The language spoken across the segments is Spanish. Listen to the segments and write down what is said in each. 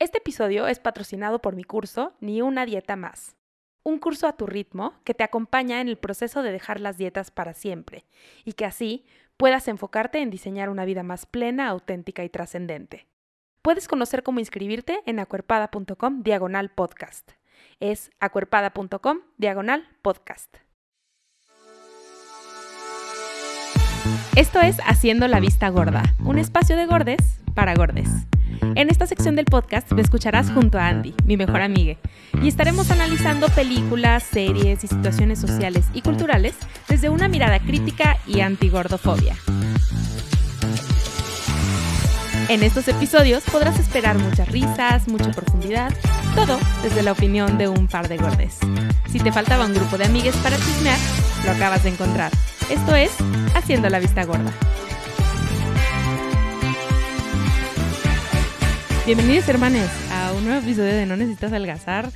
Este episodio es patrocinado por mi curso Ni una dieta más. Un curso a tu ritmo que te acompaña en el proceso de dejar las dietas para siempre y que así puedas enfocarte en diseñar una vida más plena, auténtica y trascendente. Puedes conocer cómo inscribirte en acuerpada.com diagonal podcast. Es acuerpada.com diagonal podcast. Esto es Haciendo la Vista Gorda, un espacio de gordes para gordes. En esta sección del podcast me escucharás junto a Andy, mi mejor amiga, y estaremos analizando películas, series y situaciones sociales y culturales desde una mirada crítica y antigordofobia. En estos episodios podrás esperar muchas risas, mucha profundidad, todo desde la opinión de un par de gordes. Si te faltaba un grupo de amigues para chismear, lo acabas de encontrar. Esto es Haciendo la Vista Gorda. Bienvenidos hermanos a un nuevo episodio de No Necesitas Algazar.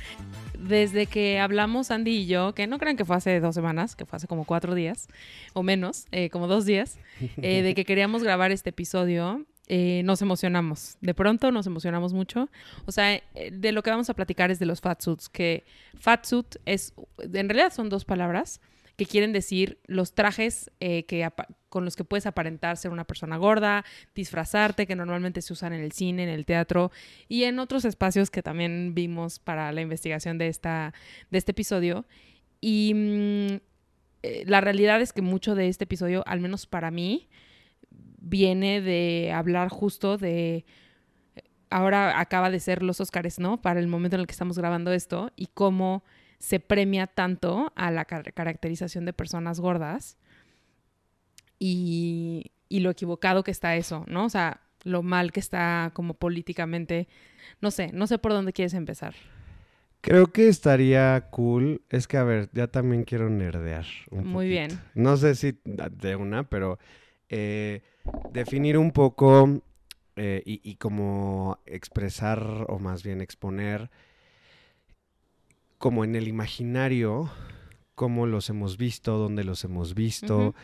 Desde que hablamos Andy y yo, que no crean que fue hace dos semanas, que fue hace como cuatro días o menos, eh, como dos días, eh, de que queríamos grabar este episodio, eh, nos emocionamos. De pronto nos emocionamos mucho. O sea, de lo que vamos a platicar es de los fatsuits, que fatsuit es, en realidad son dos palabras que quieren decir los trajes que, con los que puedes aparentar ser una persona gorda, disfrazarte, que normalmente se usan en el cine, en el teatro y en otros espacios que también vimos para la investigación de, esta, de este episodio. Y mm, eh, la realidad es que mucho de este episodio, al menos para mí, viene de hablar justo de ahora acaba de ser los Oscars, ¿no? Para el momento en el que estamos grabando esto y cómo se premia tanto a la caracterización de personas gordas y, lo equivocado que está eso, ¿no? O sea, lo mal que está como políticamente. No sé, no sé por dónde quieres empezar. Creo que estaría cool. Es que, a ver, ya también quiero nerdear. Muy bien. No sé si de una, pero eh, definir un poco eh, y, y, como expresar, o más bien exponer, como en el imaginario, cómo los hemos visto, dónde los hemos visto.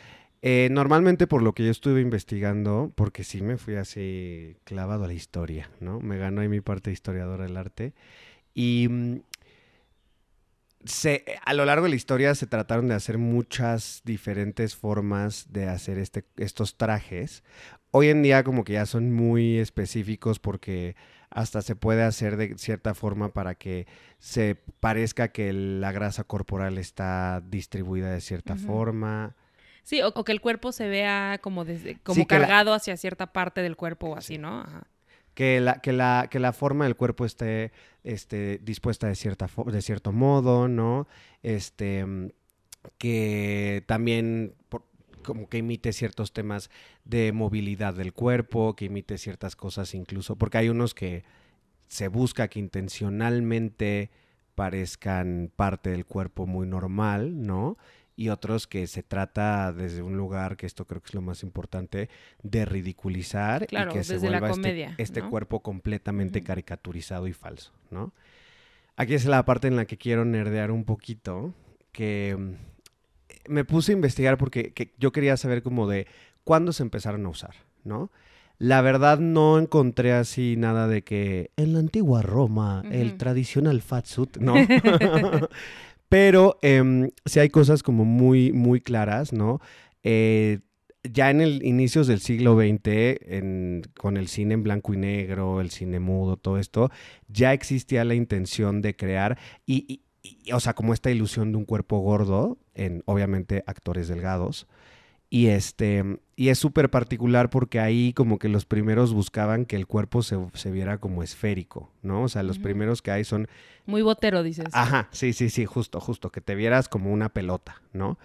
Eh, normalmente por lo que yo estuve investigando, porque sí me fui así clavado a la historia, ¿no? Me ganó ahí mi parte historiadora del arte. Y mm, se, a lo largo de la historia se trataron de hacer muchas diferentes formas de hacer este, estos trajes. Hoy en día como que ya son muy específicos porque hasta se puede hacer de cierta forma para que se parezca que la grasa corporal está distribuida de cierta forma. Sí, o, que el cuerpo se vea como, desde, como cargado hacia cierta parte del cuerpo o así, ¿no? Que la, que, la, que la forma del cuerpo esté este, dispuesta de, cierta de cierto modo, ¿no? Este, que también como que imite ciertos temas de movilidad del cuerpo, que imite ciertas cosas incluso, porque hay unos que se busca que intencionalmente parezcan parte del cuerpo muy normal, ¿no? y otros que se trata desde un lugar, que esto creo que es lo más importante, de ridiculizar y que se vuelva este, este cuerpo completamente caricaturizado y falso, ¿no? Aquí es la parte en la que quiero nerdear un poquito, que mm, me puse a investigar porque yo quería saber como de cuándo se empezaron a usar, ¿no? La verdad no encontré así nada de que en la antigua Roma el tradicional fat suit, no. Pero eh, sí hay cosas como muy, muy claras, ¿no? Eh, ya en el inicios del siglo XX, con el cine en blanco y negro, el cine mudo, todo esto, ya existía la intención de crear y, o sea, como esta ilusión de un cuerpo gordo en, obviamente, actores delgados. Y este, y es súper particular porque ahí como que los primeros buscaban que el cuerpo se, viera como esférico, ¿no? O sea, los primeros que hay son... Muy botero, dices. Ajá, sí, sí, sí, justo, justo, que te vieras como una pelota, ¿no?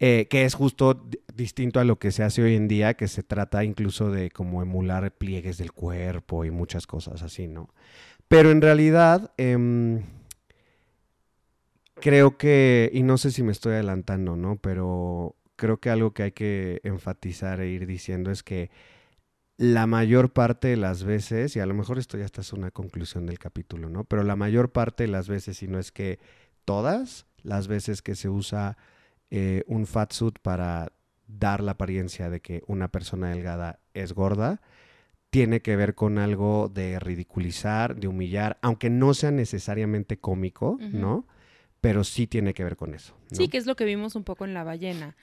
Eh, que es justo distinto a lo que se hace hoy en día, que se trata incluso de como emular pliegues del cuerpo y muchas cosas así, ¿no? Pero en realidad, em, creo que, y no sé si me estoy adelantando, ¿no? Pero creo que algo que hay que enfatizar e ir diciendo es que la mayor parte de las veces, y a lo mejor esto ya está es una conclusión del capítulo, ¿no? Pero la mayor parte de las veces, si no es que todas las veces que se usa eh, un fat suit para dar la apariencia de que una persona delgada es gorda, tiene que ver con algo de ridiculizar, de humillar, aunque no sea necesariamente cómico, ¿no? Pero sí tiene que ver con eso. Sí, que es lo que vimos un poco en La ballena.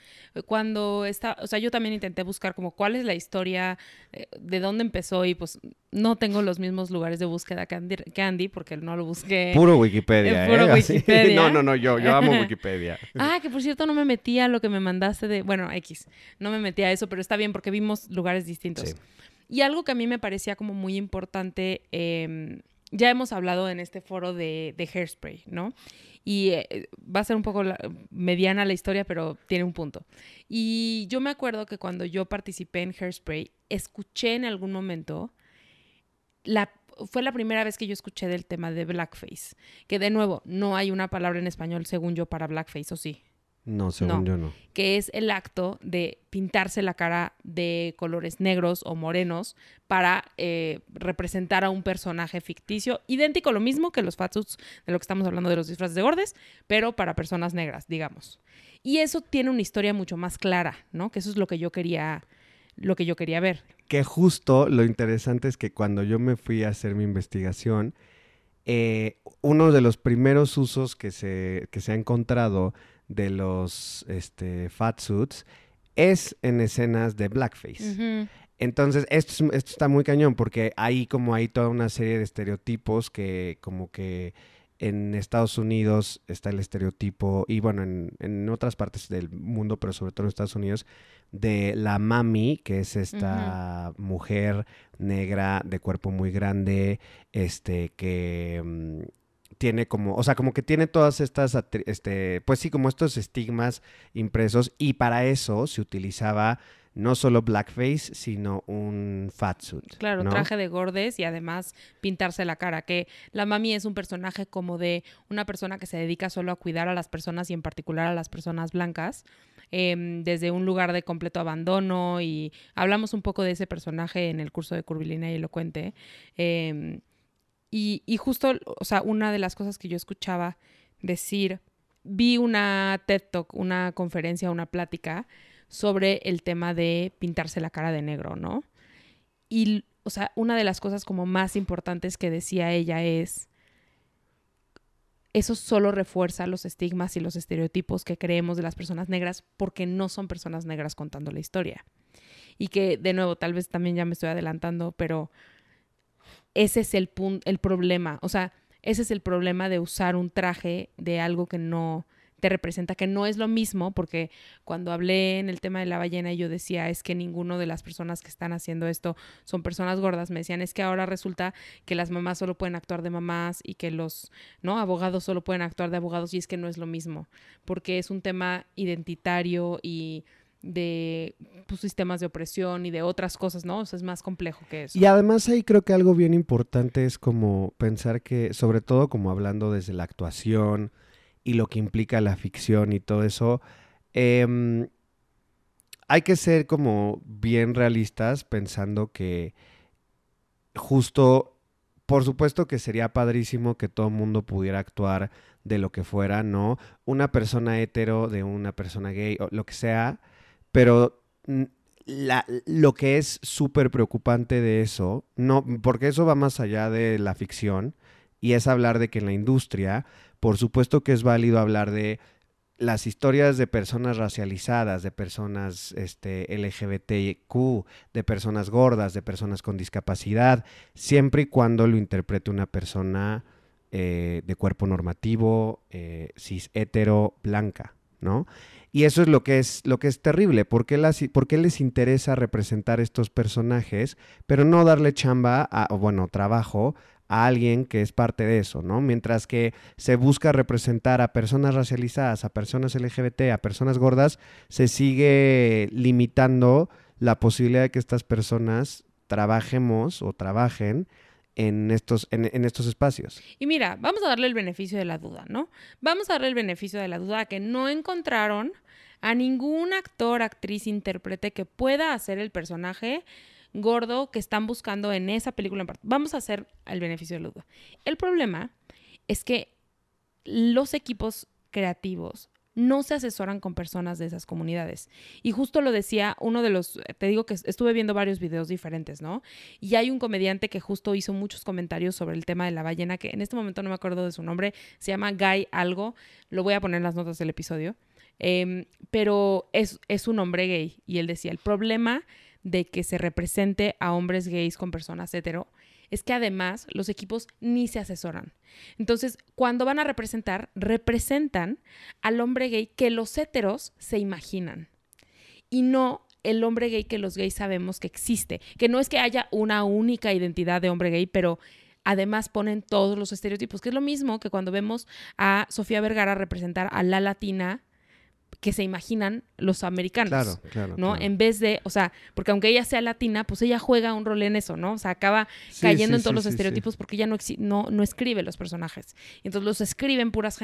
Cuando está, o sea, yo también intenté buscar como cuál es la historia, eh, de dónde empezó y pues no tengo los mismos lugares de búsqueda que Andy, porque no lo busqué. Puro Wikipedia, puro ¿eh? Wikipedia. no, no, no, yo, yo amo Wikipedia. ah, que por cierto no me metía a lo que me mandaste de, bueno, X, no me metía a eso, pero está bien porque vimos lugares distintos. Y algo que a mí me parecía como muy importante, eh, ya hemos hablado en este foro de, Hairspray, ¿no? Y eh, va a ser un poco mediana la historia, pero tiene un punto. Y yo me acuerdo que cuando yo participé en Hairspray, escuché en algún momento, la, fue la primera vez que yo escuché del tema de blackface, que de nuevo, no hay una palabra en español, según yo, para blackface, ¿o sí? No, según yo no. Que es el acto de pintarse la cara de colores negros o morenos para eh, representar a un personaje ficticio, idéntico lo mismo que los fatsuits de lo que estamos hablando de los disfraces de gordes, pero para personas negras, digamos. Y eso tiene una historia mucho más clara, ¿no? Que eso es lo que yo quería, lo que yo quería ver. Que justo lo interesante es que cuando yo me fui a hacer mi investigación, eh, uno de los primeros usos que se, que se ha encontrado de los este, fat suits es en escenas de blackface. Entonces, esto, esto, está muy cañón porque hay como hay toda una serie de estereotipos que como que en Estados Unidos está el estereotipo, y bueno, en, en, otras partes del mundo, pero sobre todo en Estados Unidos, de la mami, que es esta mujer negra de cuerpo muy grande, este, que mm, tiene como, o sea, como que tiene todas estas, este, pues sí, como estos estigmas impresos y para eso se utilizaba no solo blackface, sino un fatsuit. Claro, traje de gordes y además pintarse la cara, que la mami es un personaje como de una persona que se dedica solo a cuidar a las personas y en particular a las personas blancas, em, desde un lugar de completo abandono y hablamos un poco de ese personaje en el curso de Curvilínea y Elocuente. Eh, y, justo, o sea, una de las cosas que yo escuchaba decir, vi una TED Talk, una conferencia, una plática sobre el tema de pintarse la cara de negro, ¿no? Y, o sea, una de las cosas como más importantes que decía ella es, eso solo refuerza los estigmas y los estereotipos que creemos de las personas negras porque no son personas negras contando la historia. Y que, de nuevo, tal vez también ya me estoy adelantando, pero ese es el, el problema. O sea, ese es el problema de usar un traje de algo que no te representa, que no es lo mismo, porque cuando hablé en el tema de la ballena yo decía, es que ninguno de las personas que están haciendo esto son personas gordas, me decían, es que ahora resulta que las mamás solo pueden actuar de mamás y que los ¿no? abogados solo pueden actuar de abogados y es que no es lo mismo, porque es un tema identitario y de pues, sistemas de opresión y de otras cosas, ¿no? O sea, es más complejo que eso. Y además ahí creo que algo bien importante es como pensar que, sobre todo como hablando desde la actuación y lo que implica la ficción y todo eso, em, hay que ser como bien realistas pensando que justo, por supuesto que sería padrísimo que todo el mundo pudiera actuar de lo que fuera, ¿no? Una persona hetero de una persona gay o lo que sea, pero la, lo que es súper preocupante de eso, no, porque eso va más allá de la ficción, y es hablar de que en la industria, por supuesto que es válido hablar de las historias de personas racializadas, de personas este, LGBTQ, de personas gordas, de personas con discapacidad, siempre y cuando lo interprete una persona eh, de cuerpo normativo, eh, cis hetero, blanca, ¿no? Y eso es lo que es, lo que es terrible. ¿Por qué, les interesa representar estos personajes, pero no darle chamba, o bueno, trabajo a alguien que es parte de eso, ¿no? Mientras que se busca representar a personas racializadas, a personas LGBT, a personas gordas, se sigue limitando la posibilidad de que estas personas trabajemos o trabajen en estos, en, estos espacios. Y mira, vamos a darle el beneficio de la duda, ¿no? Vamos a darle el beneficio de la duda a que no encontraron a ningún actor, actriz, intérprete que pueda hacer el personaje gordo que están buscando en esa película. Vamos a hacer el beneficio de la duda. El problema es que los equipos creativos no se asesoran con personas de esas comunidades. Y justo lo decía uno de los, te digo que estuve viendo varios videos diferentes, ¿no? Y hay un comediante que justo hizo muchos comentarios sobre el tema de la ballena, que en este momento no me acuerdo de su nombre, se llama Guy algo, lo voy a poner en las notas del episodio, em, pero es, es un hombre gay. Y él decía, el problema de que se represente a hombres gays con personas hetero es que además los equipos ni se asesoran. Entonces, cuando van a representar, representan al hombre gay que los heteros se imaginan y no el hombre gay que los gays sabemos que existe, que no es que haya una única identidad de hombre gay, pero además ponen todos los estereotipos, que es lo mismo que cuando vemos a Sofía Vergara representar a la latina que se imaginan los americanos. Claro, claro. ¿No? En vez de, o sea, porque aunque ella sea latina, pues ella juega un rol en eso, ¿no? O sea, acaba cayendo en todos los estereotipos porque ella no, no, no, escribe los personajes. Entonces los escriben puras,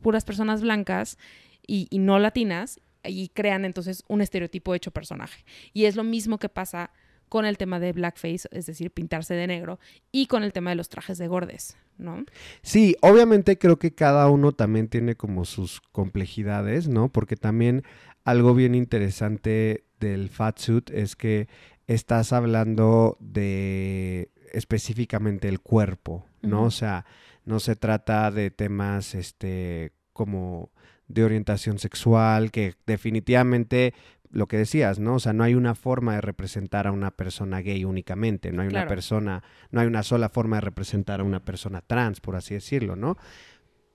puras personas blancas y, y no latinas y crean entonces un estereotipo hecho personaje. Y es lo mismo que pasa con el tema de blackface, es decir, pintarse de negro, y con el tema de los trajes de gordes, ¿no? Sí, obviamente creo que cada uno también tiene como sus complejidades, ¿no? Porque también algo bien interesante del fatsuit es que estás hablando de específicamente el cuerpo, ¿no? O sea, no se trata de temas este como de orientación sexual, que definitivamente lo que decías, ¿no? O sea, no hay una forma de representar a una persona gay únicamente, no hay una persona, no hay una sola forma de representar a una persona trans, por así decirlo, ¿no?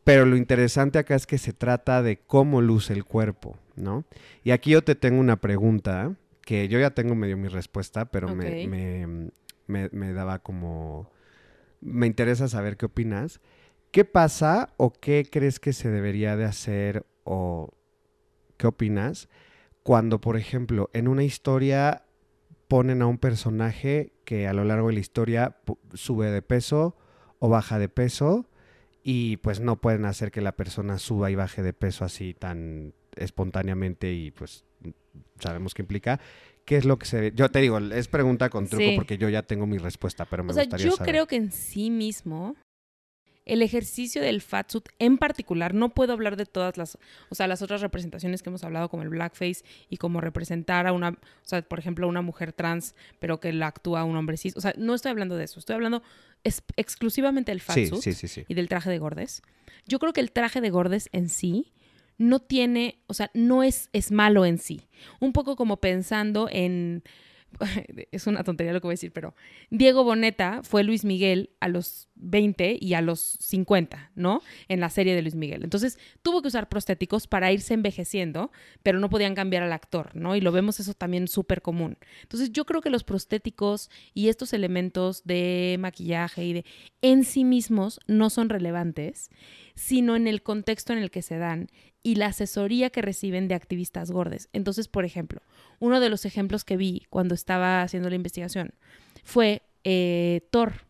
Pero lo interesante acá es que se trata de cómo luce el cuerpo, ¿no? Y aquí yo te tengo una pregunta, que yo ya tengo medio mi respuesta, pero me, me, me daba como... Me interesa saber qué opinas. ¿Qué pasa o qué crees que se debería de hacer o qué opinas? Cuando, por ejemplo, en una historia ponen a un personaje que a lo largo de la historia sube de peso o baja de peso y pues no pueden hacer que la persona suba y baje de peso así tan espontáneamente y pues sabemos qué implica. ¿Qué es lo que se Yo te digo, es pregunta con truco porque yo ya tengo mi respuesta, pero me o sea, yo creo que en sí mismo el ejercicio del fatsuit en particular, no puedo hablar de todas las, o sea, las otras representaciones que hemos hablado, como el blackface y como representar a una, o sea, por ejemplo, a una mujer trans, pero que la actúa un hombre cis. O sea, no estoy hablando de eso, estoy hablando exclusivamente del fatsuit y del traje de gordes. Yo creo que el traje de gordes en sí no tiene, o sea, no es, es malo en sí. Un poco como pensando en es una tontería lo que voy a decir, pero Diego Boneta fue Luis Miguel a los 20 y a los 50, ¿no? En la serie de Luis Miguel. Entonces tuvo que usar prostéticos para irse envejeciendo, pero no podían cambiar al actor, ¿no? Y lo vemos eso también súper común. Entonces yo creo que los prostéticos y estos elementos de maquillaje y de en sí mismos no son relevantes, sino en el contexto en el que se dan y la asesoría que reciben de activistas gordes. Entonces, por ejemplo, uno de los ejemplos que vi cuando estaba haciendo la investigación fue eh, Thor.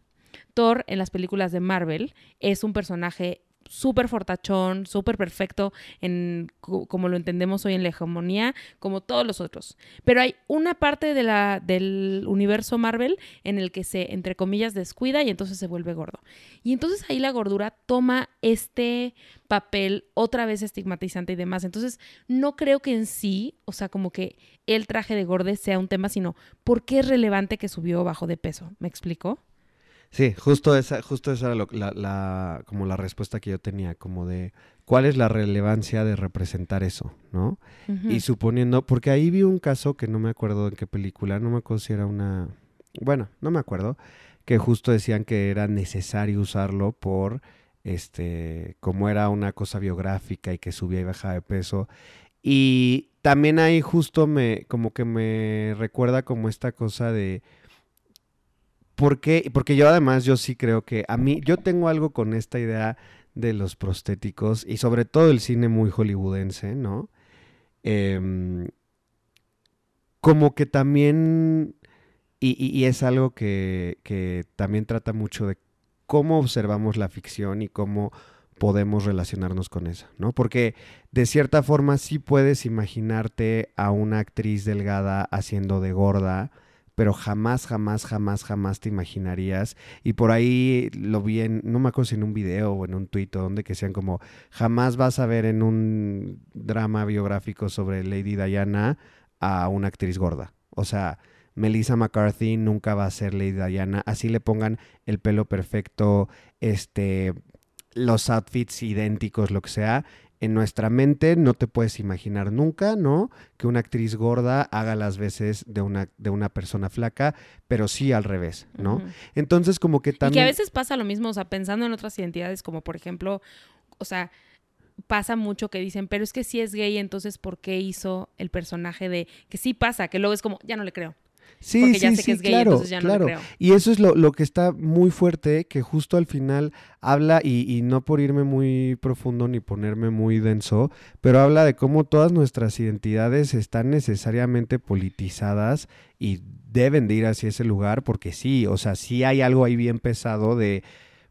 Thor en las películas de Marvel es un personaje súper fortachón, súper perfecto en como lo entendemos hoy en la hegemonía, como todos los otros. Pero hay una parte de la, del universo Marvel en el que se, entre comillas, descuida y entonces se vuelve gordo. Y entonces ahí la gordura toma este papel otra vez estigmatizante y demás. Entonces no creo que en sí, o sea, como que el traje de gorde sea un tema, sino por qué es relevante que subió bajo de peso. ¿Me explico? Sí, justo esa, justo esa era la, como la respuesta que yo tenía, como de cuál es la relevancia de representar eso, ¿no? Y suponiendo, porque ahí vi un caso que no me acuerdo en qué película, no me acuerdo si era una, bueno, no me acuerdo, que justo decían que era necesario usarlo por, este, como era una cosa biográfica y que subía y bajaba de peso. Y también ahí justo me, como que me recuerda como esta cosa de ¿Por qué? Porque yo además, yo sí creo que a mí, yo tengo algo con esta idea de los prostéticos y sobre todo el cine muy hollywoodense, ¿no? Em, como que también, y, es algo que, que, también trata mucho de cómo observamos la ficción y cómo podemos relacionarnos con esa, ¿no? Porque de cierta forma sí puedes imaginarte a una actriz delgada haciendo de gorda, pero jamás, jamás, jamás, jamás te imaginarías. Y por ahí lo vi en, no me acuerdo si en un video o en un tuit o donde que sean como, jamás vas a ver en un drama biográfico sobre Lady Diana a una actriz gorda. O sea, Melissa McCarthy nunca va a ser Lady Diana, así le pongan el pelo perfecto, este, los outfits idénticos, lo que sea. En nuestra mente no te puedes imaginar nunca, ¿no? Que una actriz gorda haga las veces de una, de una persona flaca, pero sí al revés, ¿no? Entonces como que también... Y que a veces pasa lo mismo, o sea, pensando en otras identidades, como por ejemplo, o sea, pasa mucho que dicen, pero es que si es gay, entonces ¿por qué hizo el personaje de... Que sí pasa, que luego es como, ya no le creo. Sí, porque ya sí, sé sí, que es gay, claro, entonces ya no le claro. creo. Y eso es lo, lo que está muy fuerte, que justo al final habla, y, y no por irme muy profundo ni ponerme muy denso, pero habla de cómo todas nuestras identidades están necesariamente politizadas y deben de ir hacia ese lugar, porque sí, o sea, sí hay algo ahí bien pesado de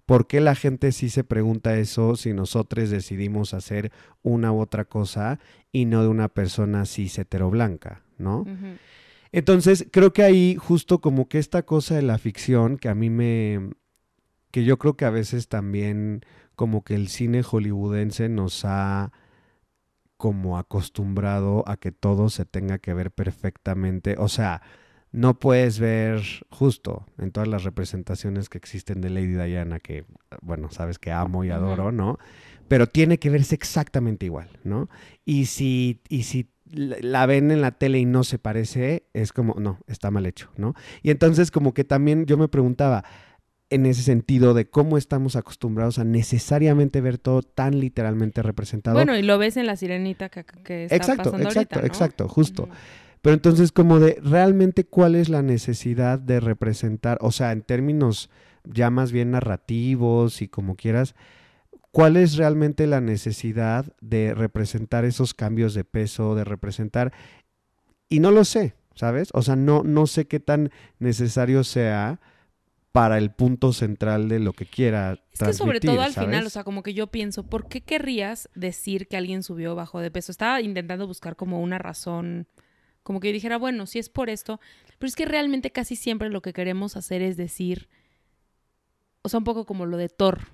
por qué la gente sí se pregunta eso si nosotros decidimos hacer una u otra cosa y no de una persona cis heteroblanca, ¿no? Ujú. Entonces, creo que ahí justo como que esta cosa de la ficción que a mí me... que yo creo que a veces también como que el cine hollywoodense nos ha como acostumbrado a que todo se tenga que ver perfectamente. O sea, no puedes ver justo en todas las representaciones que existen de Lady Diana, que, bueno, sabes que amo y adoro, ¿no? Pero tiene que verse exactamente igual, ¿no? Y si, y si la ven en la tele y no se parece, es como, no, está mal hecho, ¿no? Y entonces como que también yo me preguntaba, en ese sentido de cómo estamos acostumbrados a necesariamente ver todo tan literalmente representado. Bueno, y lo ves en la sirenita que, que está exacto, pasando exacto, ahorita, ¿no? exacto, justo. Pero entonces como de realmente cuál es la necesidad de representar, o sea, en términos ya más bien narrativos y como quieras, ¿cuál es realmente la necesidad de representar esos cambios de peso, de representar y no lo sé, ¿sabes? O sea, no no sé qué tan necesario sea para el punto central de lo que quiera Es que sobre todo al final, o sea, como que yo pienso, ¿por qué querrías decir que alguien subió bajo de peso? Estaba intentando buscar como una razón, como que yo dijera, bueno, si es por esto, pero es que realmente casi siempre lo que queremos hacer es decir, o sea, un poco como lo de Thor.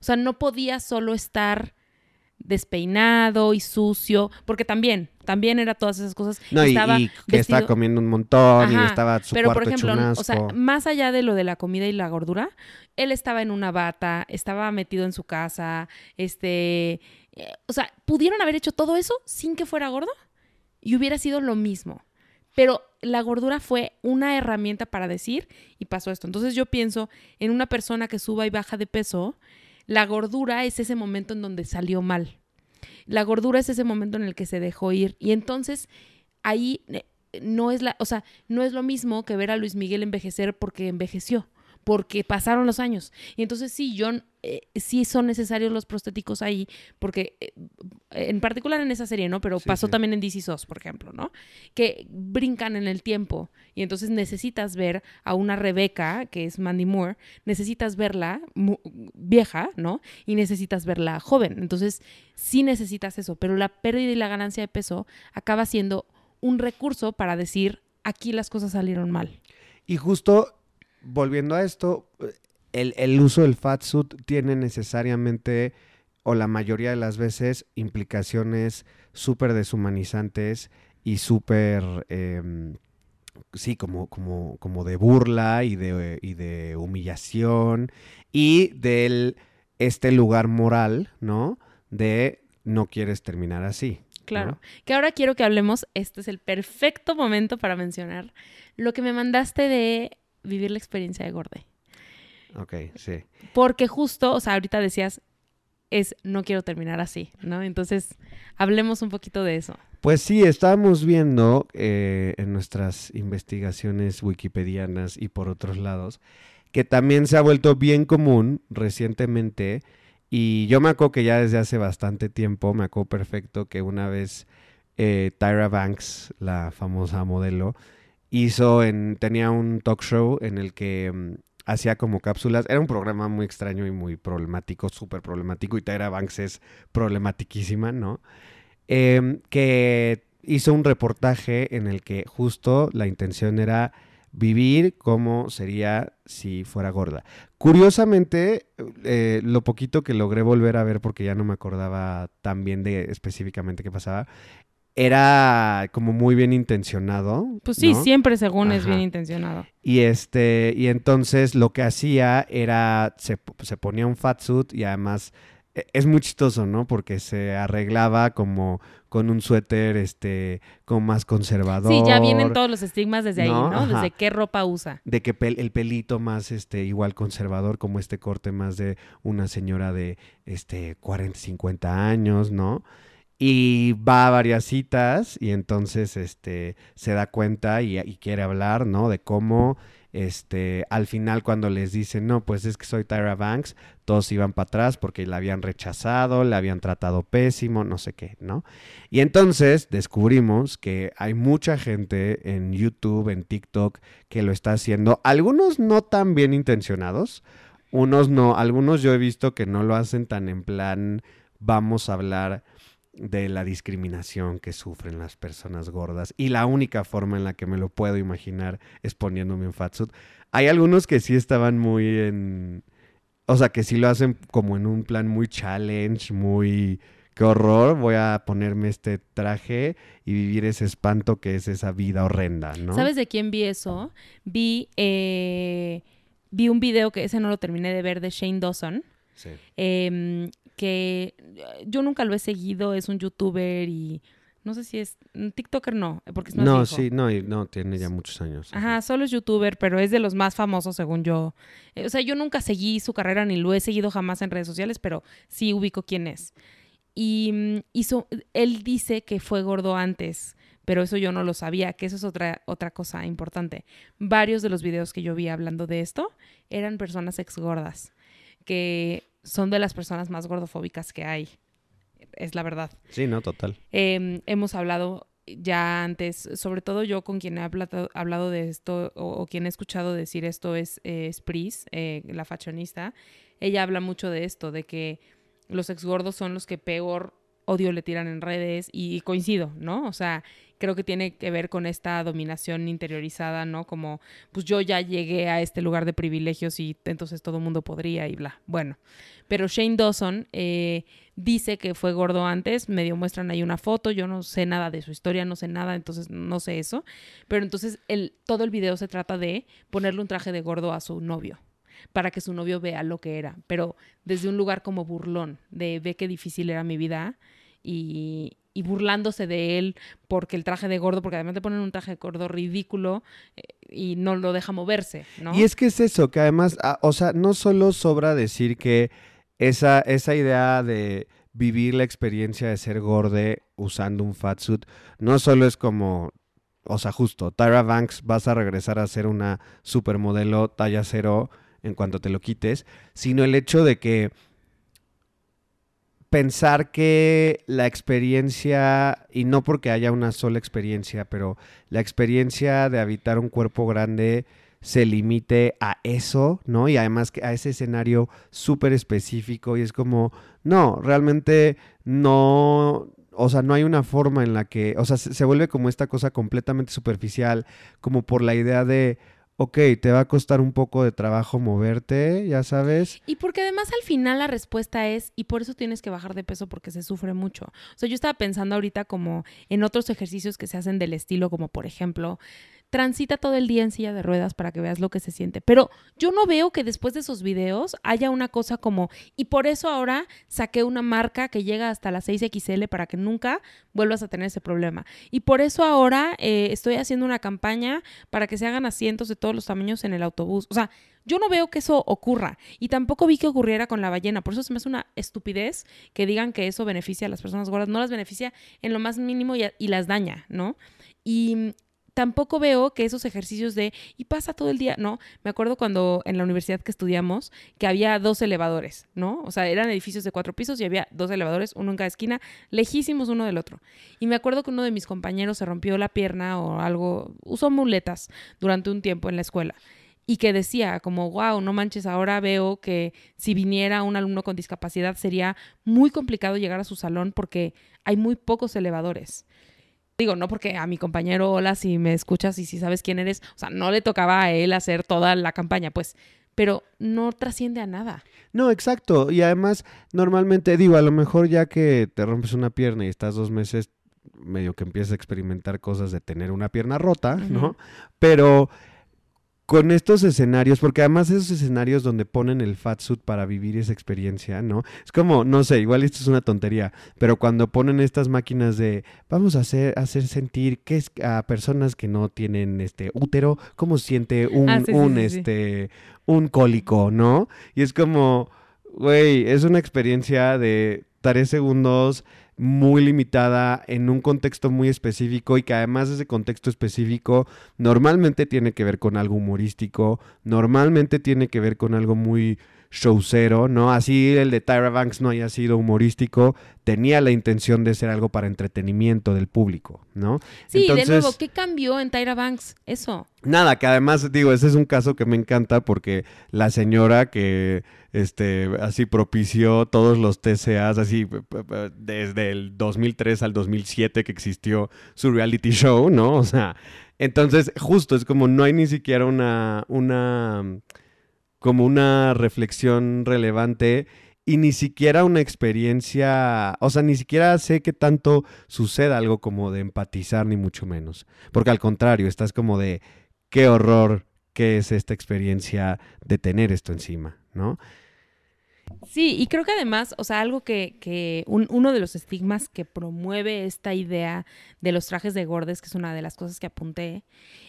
O sea, no podía solo estar despeinado y sucio, porque también, también era todas esas cosas. no, y, estaba y que estaba comiendo un montón y estaba su Pero, por ejemplo, o sea, más allá de lo de la comida y la gordura, él estaba en una bata, estaba metido en su casa, este, eh, o sea, pudieron haber hecho todo eso sin que fuera gordo y hubiera sido lo mismo. Pero la gordura fue una herramienta para decir y pasó esto. Entonces yo pienso en una persona que suba y baja de peso, la gordura es ese momento en donde salió mal. La gordura es ese momento en el que se dejó ir y entonces ahí eh, no es la, o sea, no es lo mismo que ver a Luis Miguel envejecer porque envejeció, porque pasaron los años. Y entonces sí, yo eh, sí son necesarios los prostéticos ahí, porque eh, en particular en esa serie, ¿no? Pero Sí, pasó sí. también en DC SOS, por ejemplo, ¿no? Que brincan en el tiempo y entonces necesitas ver a una Rebeca, que es Mandy Moore, necesitas verla vieja, ¿no? Y necesitas verla joven. Entonces sí necesitas eso, pero la pérdida y la ganancia de peso acaba siendo un recurso para decir, aquí las cosas salieron mal. Y justo volviendo a esto, el, uso del fat suit tiene necesariamente, o la mayoría de las veces, implicaciones súper deshumanizantes y súper, em, sí, como, como, como de burla y de, y de humillación y del este lugar moral, ¿no? De no quieres terminar así. Claro. Que ahora quiero que hablemos, este es el perfecto momento para mencionar lo que me mandaste de vivir la experiencia de Gorde. Ok, sí. Porque justo, o sea, ahorita decías, es no quiero terminar así, ¿no? Entonces, hablemos un poquito de eso. Pues sí, estábamos viendo eh, en nuestras investigaciones wikipedianas y por otros lados que también se ha vuelto bien común recientemente y yo me acuerdo que ya desde hace bastante tiempo, me acuerdo perfecto que una vez eh, Tyra Banks, la famosa modelo, hizo en, tenía un talk show en el que mm, hacía como cápsulas, era un programa muy extraño y muy problemático, súper problemático y Tyra Banks es problematiquísima, ¿no? Em, que hizo un reportaje en el que justo la intención era vivir como sería si fuera gorda. Curiosamente, eh, lo poquito que logré volver a ver, porque ya no me acordaba tan bien de específicamente qué pasaba, era como muy bien intencionado. Pues sí, ¿no? siempre según es bien intencionado. Y este, y entonces lo que hacía era, se, se ponía un fatsuit y además e- es muy chistoso, ¿no? Porque se arreglaba como con un suéter, este, como más conservador. Sí, ya vienen todos los estigmas desde ahí, ¿No? ¿no? Ajá. Desde qué ropa usa. De que pel- el pelito más, este, igual conservador, como este corte más de una señora de, este, 40, 50 años, ¿no? Y va a varias citas y entonces, este, se da cuenta y, quiere hablar, ¿no? De cómo, este, al final cuando les dicen, no, pues es que soy Tyra Banks, todos iban para atrás porque la habían rechazado, la habían tratado pésimo, no sé qué, ¿no? Y entonces descubrimos que hay mucha gente en YouTube, en TikTok, que lo está haciendo. Algunos no tan bien intencionados, unos no. Algunos yo he visto que no lo hacen tan en plan, vamos a hablar de la discriminación que sufren las personas gordas. Y la única forma en la que me lo puedo imaginar es poniéndome en fatsuit. Hay algunos que sí estaban muy en... O sea, que sí lo hacen como en un plan muy challenge, muy... Qué horror, voy a ponerme este traje y vivir ese espanto que es esa vida horrenda, ¿no? ¿Sabes de quién vi eso? Vi, eh, vi un video que ese no lo terminé de ver de Shane Dawson. Sí. em, que yo nunca lo he seguido, es un youtuber y no sé si es un TikToker no, porque es más No, viejo. sí, no, no, tiene ya muchos años. Ajá, solo es youtuber, pero es de los más famosos según yo. Eh, o sea, yo nunca seguí su carrera ni lo he seguido jamás en redes sociales, pero sí ubico quién es. Y mm, hizo, él dice que fue gordo antes, pero eso yo no lo sabía, que eso es otra, otra cosa importante. Varios de los videos que yo vi hablando de esto eran personas ex gordas, que son de las personas más gordofóbicas que hay. Es la verdad. Sí, no, total. Eh, hemos hablado ya antes, sobre todo yo con quien he hablado, hablado de esto o, o quien he escuchado decir esto es, eh, es Pris, eh, la fashionista. Ella habla mucho de esto, de que los exgordos son los que peor odio le tiran en redes y coincido, ¿no? O sea, creo que tiene que ver con esta dominación interiorizada, ¿no? Como, pues yo ya llegué a este lugar de privilegios y entonces todo el mundo podría y bla. Bueno, pero Shane Dawson eh, dice que fue gordo antes, medio muestran ahí una foto, yo no sé nada de su historia, no sé nada, entonces no sé eso, pero entonces el, todo el video se trata de ponerle un traje de gordo a su novio para que su novio vea lo que era, pero desde un lugar como burlón, de ve qué difícil era mi vida y, y burlándose de él porque el traje de gordo, porque además te ponen un traje de gordo ridículo eh, y no lo deja moverse, ¿no? Y es que es eso, que además, ah, o sea, no solo sobra decir que esa, esa idea de vivir la experiencia de ser gorde usando un fatsuit, no solo es como, o sea, justo, Tyra Banks vas a regresar a ser una supermodelo talla cero en cuanto te lo quites, sino el hecho de que pensar que la experiencia, y no porque haya una sola experiencia, pero la experiencia de habitar un cuerpo grande se limite a eso, ¿no? Y además a ese escenario súper específico y es como, no, realmente no, o sea, no hay una forma en la que, o sea, se, se vuelve como esta cosa completamente superficial, como por la idea de, ok, te va a costar un poco de trabajo moverte, ya sabes. Y porque además al final la respuesta es, y por eso tienes que bajar de peso porque se sufre mucho. O sea, yo estaba pensando ahorita como en otros ejercicios que se hacen del estilo, como por ejemplo, transita todo el día en silla de ruedas para que veas lo que se siente. Pero yo no veo que después de esos videos haya una cosa como, y por eso ahora saqué una marca que llega hasta las 6XL para que nunca vuelvas a tener ese problema. Y por eso ahora eh, estoy haciendo una campaña para que se hagan asientos de todos los tamaños en el autobús. O sea, yo no veo que eso ocurra y tampoco vi que ocurriera con la ballena. Por eso se me hace una estupidez que digan que eso beneficia a las personas gordas. No las beneficia en lo más mínimo y las daña, ¿no? Y tampoco veo que esos ejercicios de y pasa todo el día, no, me acuerdo cuando en la universidad que estudiamos que había dos elevadores, ¿no? O sea, eran edificios de cuatro pisos y había dos elevadores, uno en cada esquina, lejísimos uno del otro. Y me acuerdo que uno de mis compañeros se rompió la pierna o algo, usó muletas durante un tiempo en la escuela y que decía como, wow, no manches, ahora veo que si viniera un alumno con discapacidad sería muy complicado llegar a su salón porque hay muy pocos elevadores. Digo, no porque a mi compañero, hola, si me escuchas y si sabes quién eres, o sea, no le tocaba a él hacer toda la campaña, pues, pero no trasciende a nada. No, exacto. Y además, normalmente, digo, a lo mejor ya que te rompes una pierna y estás dos meses, medio que empiezas a experimentar cosas de tener una pierna rota, ¿no? Pero con estos escenarios, porque además esos escenarios donde ponen el fat suit para vivir esa experiencia, ¿no? Es como, no sé, igual esto es una tontería, pero cuando ponen estas máquinas de vamos a hacer, hacer sentir que es a personas que no tienen este útero, cómo siente un, Ah, sí, un sí, sí. este, un cólico, ¿no? Y es como, güey, es una experiencia de tres segundos muy limitada en un contexto muy específico y que además ese contexto específico normalmente tiene que ver con algo humorístico, normalmente tiene que ver con algo muy showcero, ¿no? Así el de Tyra Banks no haya sido humorístico, tenía la intención de ser algo para entretenimiento del público, ¿no? Sí, Entonces- de nuevo, ¿qué cambió en Tyra Banks? Eso. Nada, que además digo, ese es un caso que me encanta porque la señora que este así propició todos los TCAs así desde el 2003 al 2007 que existió su reality show, ¿no? O sea, entonces justo es como no hay ni siquiera una una como una reflexión relevante y ni siquiera una experiencia, o sea, ni siquiera sé qué tanto suceda algo como de empatizar, ni mucho menos. Porque al contrario, estás como de, qué horror que es esta experiencia de tener esto encima, ¿no? Sí, y creo que además, o sea, algo que, que un- uno de los estigmas que promueve esta idea de los trajes de gordes, que es una de las cosas que apunté,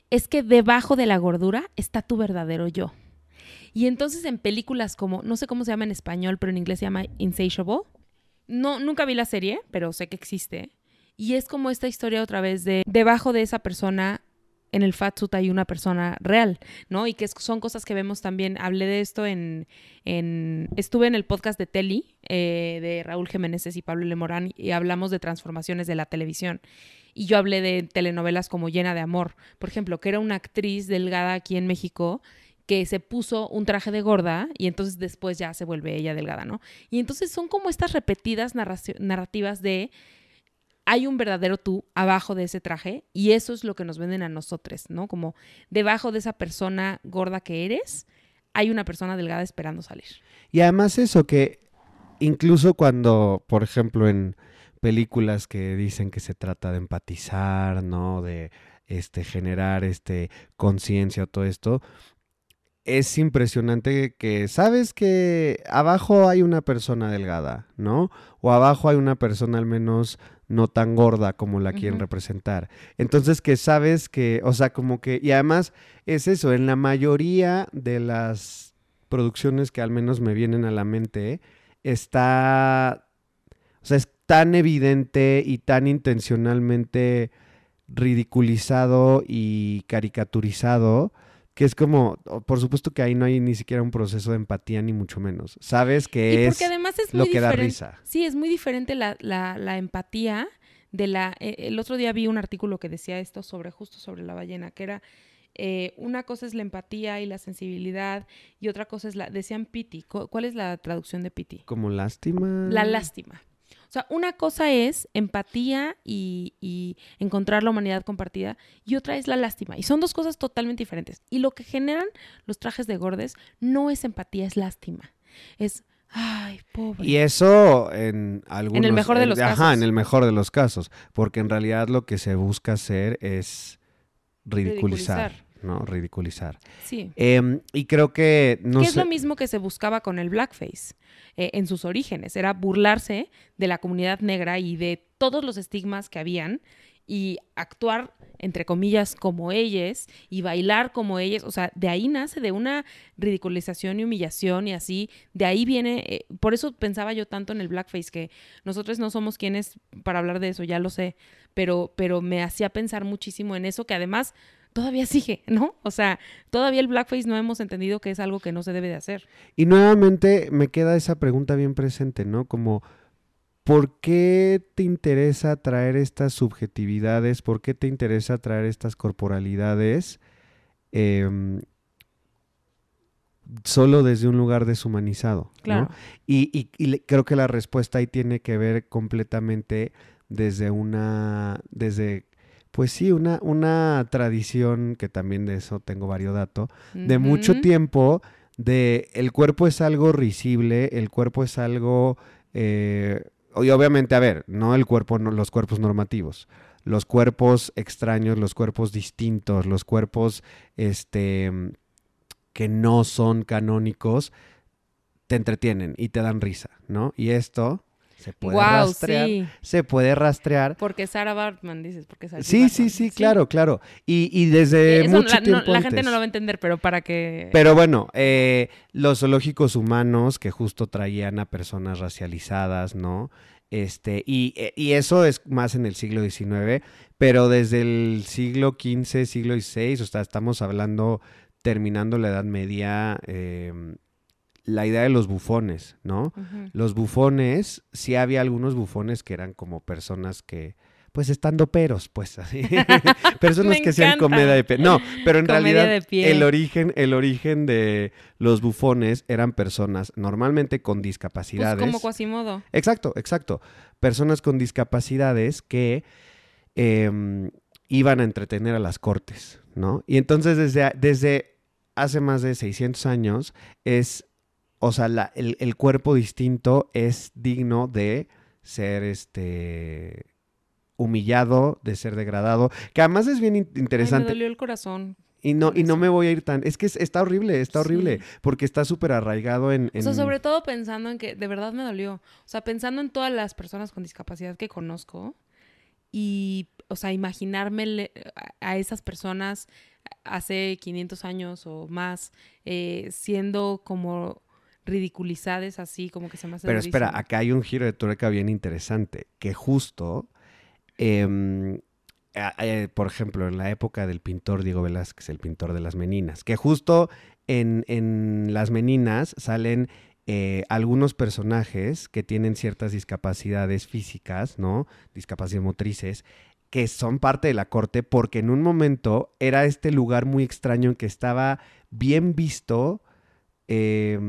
es que debajo de la gordura está tu verdadero yo. Y entonces en películas como, no sé cómo se llama en español, pero en inglés se llama Insatiable. No, nunca vi la serie, pero sé que existe. Y es como esta historia otra vez de debajo de esa persona, en el fat suit hay una persona real, ¿no? Y que son cosas que vemos también. Hablé de esto en, en- estuve en el podcast de Teli eh, de Raúl Jiménez y Pablo Lemorán y hablamos de transformaciones de la televisión. Y yo hablé de telenovelas como Llena de Amor, por ejemplo, que era una actriz delgada aquí en México que se puso un traje de gorda y entonces después ya se vuelve ella delgada, ¿no? Y entonces son como estas repetidas narrativas de hay un verdadero tú abajo de ese traje y eso es lo que nos venden a nosotros, ¿no? Como debajo de esa persona gorda que eres, hay una persona delgada esperando salir. Y además eso que incluso cuando, por ejemplo, en películas que dicen que se trata de empatizar, ¿no? De este generar este conciencia todo esto, es impresionante que sabes que abajo hay una persona delgada, ¿no? O abajo hay una persona al menos no tan gorda como la quieren representar. Entonces que sabes que, o sea, como que, y además es eso, en la mayoría de las producciones que al menos me vienen a la mente, está, o sea, es tan evidente y tan intencionalmente ridiculizado y caricaturizado que es como, por supuesto que ahí no hay ni siquiera un proceso de empatía ni mucho menos. Sabes que es porque además es lo muy que da risa. Sí, es muy diferente la, la- la empatía de la... eh, el otro día vi un artículo que decía esto sobre, justo sobre la ballena, que era... eh, una cosa es la empatía y la sensibilidad y otra cosa es la... Decían pity. Cu- ¿Cuál es la traducción de pity? Como lástima. La lástima. O sea, una cosa es empatía y, y encontrar la humanidad compartida y otra es la lástima. Y son dos cosas totalmente diferentes. Y lo que generan los trajes de gordes no es empatía, es lástima. Es, ay, pobre. Y eso en algunos... mejor de los Ajá, casos. en el mejor de los casos. Porque en realidad lo que se busca hacer es ridiculizar, Ridiculizar. ¿No? Ridiculizar. Sí. Em, y creo que... No que sé, es lo mismo que se buscaba con el blackface eh, en sus orígenes. Era burlarse de la comunidad negra y de todos los estigmas que habían y actuar, entre comillas, como ellas y bailar como ellas. O sea, de ahí nace de una ridiculización y humillación y así. De ahí viene, eh, por eso pensaba yo tanto en el blackface, que nosotros no somos quienes para hablar de eso, ya lo sé, pero, pero me hacía pensar muchísimo en eso que además todavía sigue, ¿no? O sea, todavía el blackface no hemos entendido que es algo que no se debe de hacer. Y nuevamente me queda esa pregunta bien presente, ¿no? Como, ¿por qué te interesa traer estas subjetividades? ¿Por qué te interesa traer estas corporalidades? em, solo desde un lugar deshumanizado. ¿no? Claro. Y, y- creo que la respuesta ahí tiene que ver completamente desde una, desde pues sí, una, una tradición, que también de eso tengo varios datos, de mucho tiempo, de el cuerpo es algo risible, el cuerpo es algo, eh, y obviamente, a ver, no el cuerpo, no, los cuerpos normativos, los cuerpos extraños, los cuerpos distintos, los cuerpos, este, que no son canónicos, te entretienen y te dan risa, ¿no? Y esto se puede rastrear. Se puede rastrear. Porque Sarah Bartman, dices, porque Sí, sí, sí, claro, claro. Y, desde mucho la, tiempo la gente no lo va a entender, pero para que... Pero bueno, eh, los zoológicos humanos que justo traían a personas racializadas, ¿no? Este, y, eh, y, eso es más en el siglo XIX, pero desde el siglo XV, siglo XVI, o sea, estamos hablando terminando la Edad Media, eh, la idea de los bufones, ¿no? Los bufones, sí había algunos bufones que eran como personas que, pues estando peros, pues así. personas que hacían comedia de pie. No, pero en realidad el origen, el origen de los bufones eran personas normalmente con discapacidades. Pues como Quasimodo. Exacto, exacto. Personas con discapacidades que em, iban a entretener a las cortes, ¿no? Y entonces desde, desde hace más de 600 años es o sea, el, cuerpo distinto es digno de ser este humillado, de ser degradado, que además es bien interesante. me dolió el corazón. Y no, y no me voy a ir tan. Es que está horrible, está horrible. Porque está súper arraigado en, O sea, sobre todo pensando en que de verdad me dolió. O sea, pensando en todas las personas con discapacidad que conozco. Y, o sea, imaginarme a esas personas hace 500 años o más eh, siendo como ridiculizadas así, como que se me hace Pero espera, acá hay un giro de tuerca bien interesante, que justo, em, eh, por ejemplo, en la época del pintor Diego Velázquez, el pintor de las meninas, que justo en, en las meninas salen eh, algunos personajes que tienen ciertas discapacidades físicas, ¿no? Discapacidades motrices, que son parte de la corte porque en un momento era este lugar muy extraño en que estaba bien visto eh,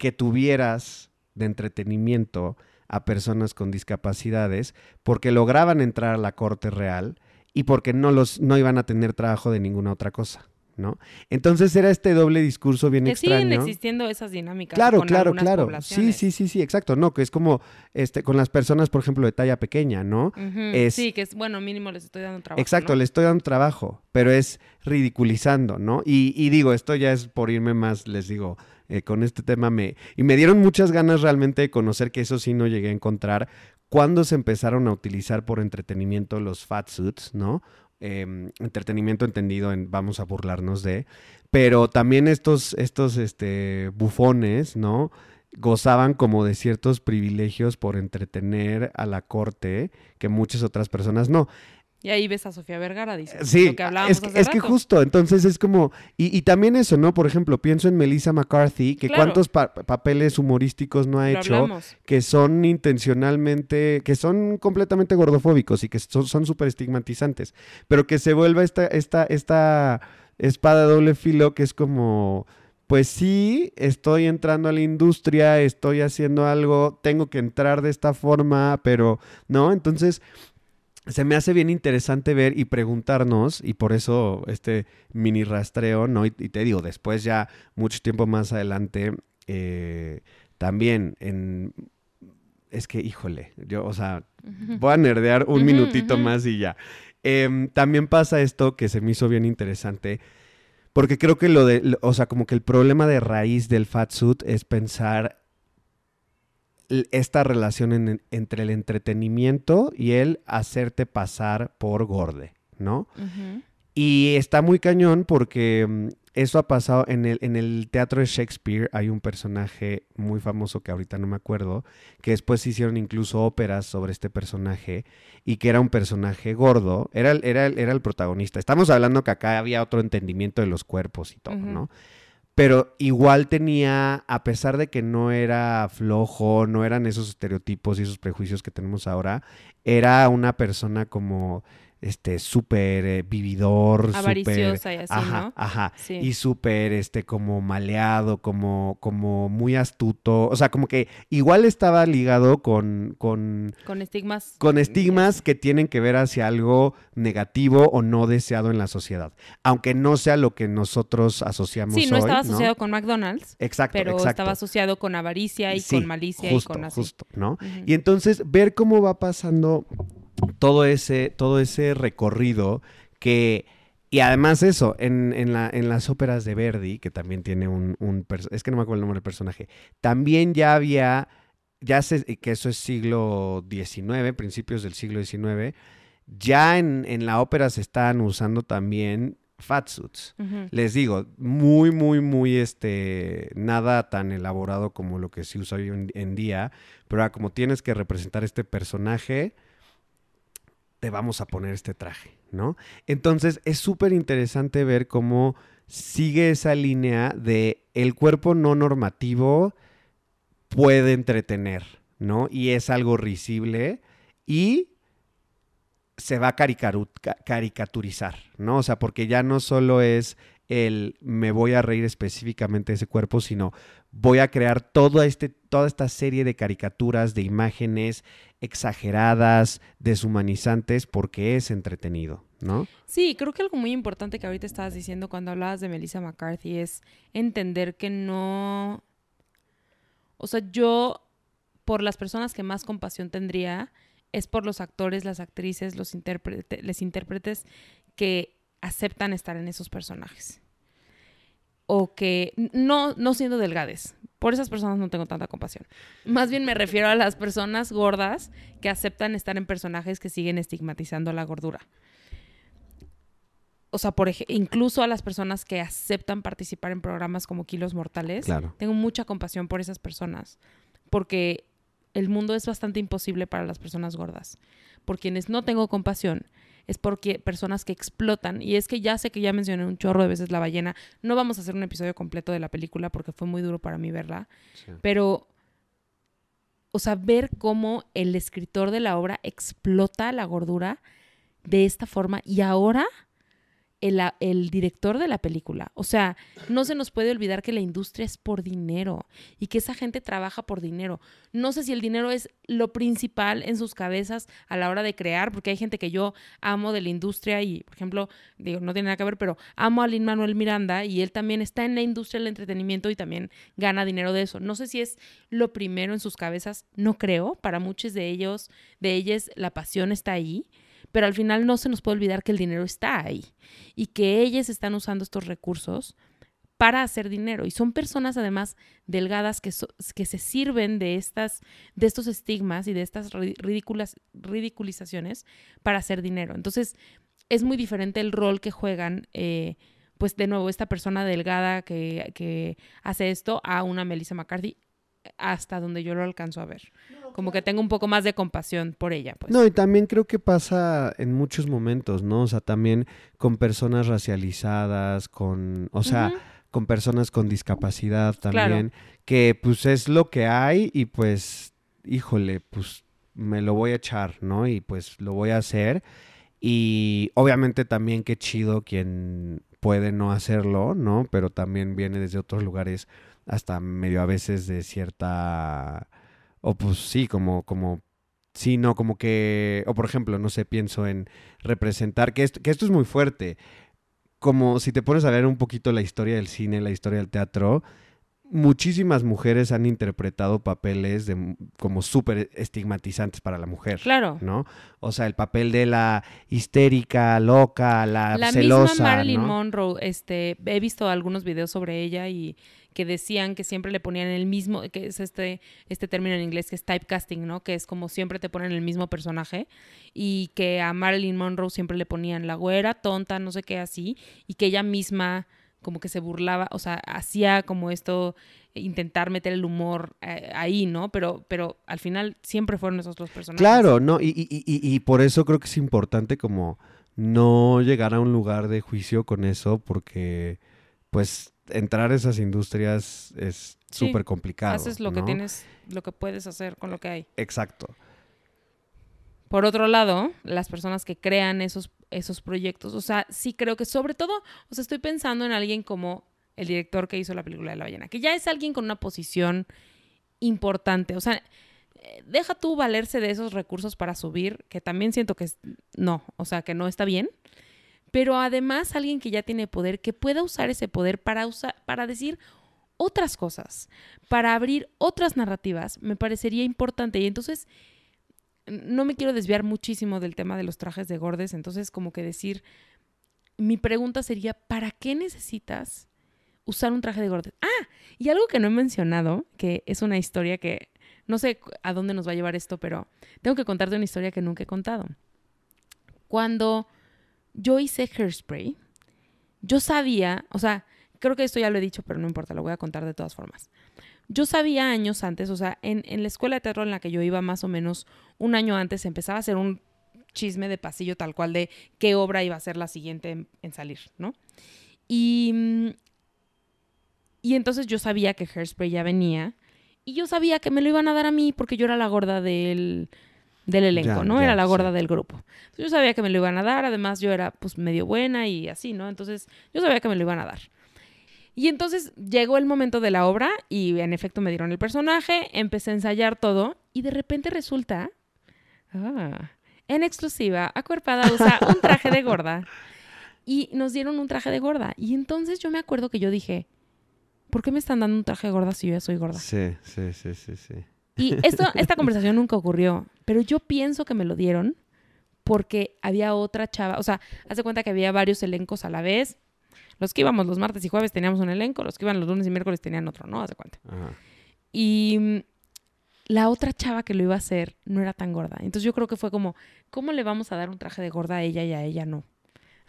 que tuvieras de entretenimiento a personas con discapacidades porque lograban entrar a la corte real y porque no los no iban a tener trabajo de ninguna otra cosa. ¿no? Entonces era este doble discurso bien que extraño. siguen existiendo esas dinámicas. Claro, claro, claro. Sí, sí, sí, sí, exacto. No, que es como este con las personas, por ejemplo, de talla pequeña, ¿no? sí, que es bueno, mínimo les estoy dando trabajo. Exacto, les estoy dando trabajo, pero es ridiculizando, ¿no? Y, y digo, esto ya es por irme más, les digo, eh, con este tema me... Y me dieron muchas ganas realmente de conocer que eso sí no llegué a encontrar cuando se empezaron a utilizar por entretenimiento los fat suits, ¿no? Em, entretenimiento entendido en vamos a burlarnos de, pero también estos, estos este, bufones, ¿no? gozaban como de ciertos privilegios por entretener a la corte que muchas otras personas no. Y ahí ves a Sofía Vergara, dice. Sí, que es, es que justo, entonces es como, y, también eso, ¿no? Por ejemplo, pienso en Melissa McCarthy, que cuántos papeles humorísticos no ha hecho, que son intencionalmente, que son completamente gordofóbicos y que son súper estigmatizantes, pero que se vuelva esta, esta, esta espada doble filo que es como, pues sí, estoy entrando a la industria, estoy haciendo algo, tengo que entrar de esta forma, pero, ¿no? Entonces se me hace bien interesante ver y preguntarnos, y por eso este mini rastreo, ¿no? Y, te digo, después ya mucho tiempo más adelante, eh, también en... Es que, híjole, yo, o sea, voy a nerdear un minutito más y ya. Em, también pasa esto que se me hizo bien interesante, porque creo que lo de, o sea, como que el problema de raíz del fat suit es pensar esta relación entre el entretenimiento y el hacerte pasar por gorde, ¿no? Y está muy cañón porque mm, eso ha pasado en el, en el teatro de Shakespeare. Hay un personaje muy famoso que ahorita no me acuerdo, que después se hicieron incluso óperas sobre este personaje y que era un personaje gordo. Era, era, era el protagonista. Estamos hablando que acá había otro entendimiento de los cuerpos y todo, ¿no? Pero igual tenía, a pesar de que no era flojo, no eran esos estereotipos y esos prejuicios que tenemos ahora, era una persona como este, súper eh, vividor, súper... Avariciosa y así, Ajá, ¿no? ajá. Sí. Y súper, este, como maleado, como, como muy astuto. O sea, como que igual estaba ligado con, con, Con estigmas. con estigmas que tienen que ver hacia algo negativo o no deseado en la sociedad. Aunque no sea lo que nosotros asociamos Sí, no hoy, estaba asociado con McDonald's, Exacto, pero exacto. estaba asociado con avaricia y Sí, con malicia justo, y con así. Justo, ¿no? Y entonces ver cómo va pasando todo ese, todo ese recorrido que... Y además eso, en, en la- en las óperas de Verdi, que también tiene un... es que no me acuerdo el nombre del personaje, también ya había, ya sé que eso es siglo XIX, principios del siglo XIX, ya en, en la ópera se estaban usando también fatsuits. Ujú. Les digo, muy, muy, muy, este, nada tan elaborado como lo que se usa hoy en, en día, pero ahora como tienes que representar este personaje, te vamos a poner este traje, ¿no? Entonces es súper interesante ver cómo sigue esa línea de el cuerpo no normativo puede entretener, ¿no? Y es algo risible y se va a caricaturizar, ¿no? O sea, porque ya no solo es el me voy a reír específicamente de ese cuerpo, sino voy a crear este, toda esta serie de caricaturas, de imágenes exageradas, deshumanizantes, porque es entretenido, ¿no? Sí, creo que algo muy importante que ahorita estabas diciendo cuando hablabas de Melissa McCarthy es entender que no. O sea, yo, por las personas que más compasión tendría, es por los actores, las actrices, los intérpretes, les intérpretes que aceptan estar en esos personajes. O que, no, no siendo delgades, por esas personas no tengo tanta compasión. Más bien me refiero a las personas gordas que aceptan estar en personajes que siguen estigmatizando la gordura o sea, por incluso a las personas que aceptan participar en programas como Kilos Mortales, Claro. tengo mucha compasión por esas personas, porque el mundo es bastante imposible para las personas gordas. Por quienes no tengo compasión es porque personas que explotan, y es que ya sé que ya mencioné un chorro de veces La ballena, no vamos a hacer un episodio completo de la película porque fue muy duro para mí verla, pero, o sea, ver cómo el escritor de la obra explota la gordura de esta forma y ahora el, director de la película. O sea, no se nos puede olvidar que la industria es por dinero y que esa gente trabaja por dinero. No sé si el dinero es lo principal en sus cabezas a la hora de crear, porque hay gente que yo amo de la industria y, por ejemplo, digo, no tiene nada que ver, pero amo a Lin Manuel Miranda y él también está en la industria del entretenimiento y también gana dinero de eso. No sé si es lo primero en sus cabezas, no creo. Para muchos de ellos, de ellas, la pasión está ahí pero al final no se nos puede olvidar que el dinero está ahí y que ellas están usando estos recursos para hacer dinero. Y son personas además delgadas que, so- que se sirven de estas de estos estigmas y de estas ri- ridículas ridiculizaciones para hacer dinero. Entonces es muy diferente el rol que juegan eh, pues de nuevo esta persona delgada que, que hace esto a una Melissa McCarthy hasta donde yo lo alcanzo a ver como que tengo un poco más de compasión por ella pues No, y también creo que pasa en muchos momentos, ¿no? O sea, también con personas racializadas, con, o sea, con personas con discapacidad Claro. también, que pues es lo que hay y pues, híjole, pues me lo voy a echar, ¿no? Y pues lo voy a hacer. Y obviamente también qué chido quien puede no hacerlo, ¿no? Pero también viene desde otros lugares hasta medio a veces de cierta o pues sí, como como sí, no, como que o por ejemplo, no sé, pienso en representar que esto, que esto es muy fuerte. Como si te pones a ver un poquito la historia del cine, la historia del teatro, muchísimas mujeres han interpretado papeles de, como súper estigmatizantes para la mujer. claro ¿no? O sea, el papel de la histérica, loca, la, La celosa, misma Marilyn ¿no? Monroe, este, he visto algunos videos sobre ella y que decían que siempre le ponían el mismo, que es este, este término en inglés que es typecasting, ¿no? Que es como siempre te ponen el mismo personaje y que a Marilyn Monroe siempre le ponían la güera, tonta, no sé qué así, y que ella misma como que se burlaba, o sea, hacía como esto, intentar meter el humor eh, ahí, ¿no? Pero, pero al final siempre fueron esos dos personajes. Claro, no, y, y, y, y por eso creo que es importante como no llegar a un lugar de juicio con eso, porque pues entrar a esas industrias es Sí, súper complicado. Haces lo que tienes, lo que puedes hacer con lo que hay. Exacto. por otro lado, las personas que crean esos, esos proyectos, o sea, sí creo que sobre todo, o sea, estoy pensando en alguien como el director que hizo la película de la ballena, que ya es alguien con una posición importante, o sea, deja tú valerse de esos recursos para subir, que también siento que es, no, o sea, que no está bien, pero además alguien que ya tiene poder, que pueda usar ese poder para, usar, para decir otras cosas, para abrir otras narrativas, me parecería importante. Y entonces, no me quiero desviar muchísimo del tema de los trajes de gordes, entonces como que decir, mi pregunta sería, ¿para qué necesitas usar un traje de gordes? Ah, y algo que no he mencionado, que es una historia que no sé a dónde nos va a llevar esto, pero tengo que contarte una historia que nunca he contado. Cuando yo hice hairspray, yo sabía, o sea, creo que esto ya lo he dicho, pero no importa, lo voy a contar de todas formas. Yo sabía años antes, o sea, en, la escuela de teatro en la que yo iba más o menos un año antes, empezaba a hacer un chisme de pasillo tal cual de qué obra iba a ser la siguiente en, salir, ¿no? Y, y entonces yo sabía que Hairspray ya venía y yo sabía que me lo iban a dar a mí porque yo era la gorda del, del elenco, ¿no? era la gorda del grupo. yo sabía que me lo iban a dar, además yo era pues medio buena y así, ¿no? Entonces yo sabía que me lo iban a dar. Y entonces llegó el momento de la obra y en efecto me dieron el personaje, empecé a ensayar todo y de repente resulta, ah, en exclusiva, Acuerpada usa un traje de gorda. Y nos dieron un traje de gorda. Y entonces yo me acuerdo que yo dije, ¿por qué me están dando un traje de gorda si yo ya soy gorda? Sí, sí, sí, sí, sí. Y esto, esta conversación nunca ocurrió, pero yo pienso que me lo dieron porque había otra chava, o sea, hace cuenta que había varios elencos a la vez. Los que íbamos los martes y jueves teníamos un elenco, los que iban los lunes y miércoles tenían otro, ¿no? Hace cuenta. Y mm, la otra chava que lo iba a hacer no era tan gorda. Entonces yo creo que fue como, ¿cómo le vamos a dar un traje de gorda a ella y a ella no?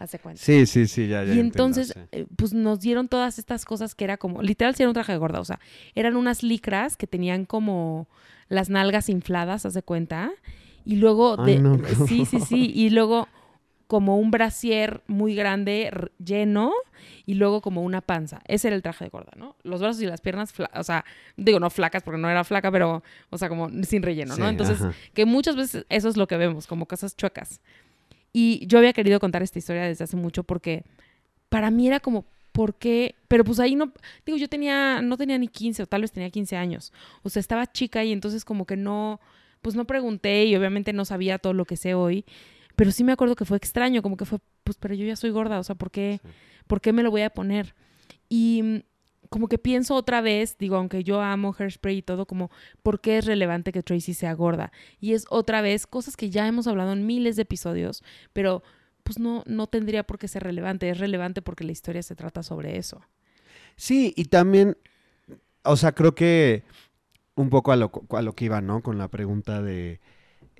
Hace cuenta. Sí, sí, sí, ya, ya. Y entonces, eh, pues nos dieron todas estas cosas que era como, literal, si era un traje de gorda, o sea, eran unas licras que tenían como las nalgas infladas, hace cuenta, y luego, de, sí, sí, sí, y luego como un brasier muy grande, lleno, y luego como una panza. Ese era el traje de gorda, ¿no? Los brazos y las piernas, o sea, digo, no flacas porque no era flaca, pero, o sea, como sin relleno, ¿no? Entonces, que muchas veces eso es lo que vemos, como cosas chuecas. Y yo había querido contar esta historia desde hace mucho porque para mí era como, ¿por qué? Pero pues ahí no, digo, yo tenía, no tenía ni 15 o tal vez tenía 15 años. O sea, estaba chica y entonces como que no, pues no pregunté y obviamente no sabía todo lo que sé hoy. Pero sí me acuerdo que fue extraño, como que fue, pues, pero yo ya soy gorda, o sea, ¿por qué, ¿por qué me lo voy a poner? Y como que pienso otra vez, digo, aunque yo amo Hairspray y todo, como, ¿por qué es relevante que Tracy sea gorda? Y es otra vez cosas que ya hemos hablado en miles de episodios, pero pues no, no tendría por qué ser relevante. Es relevante porque la historia se trata sobre eso. Sí, y también, o sea, creo que un poco a lo, a lo que iba, ¿no? Con la pregunta de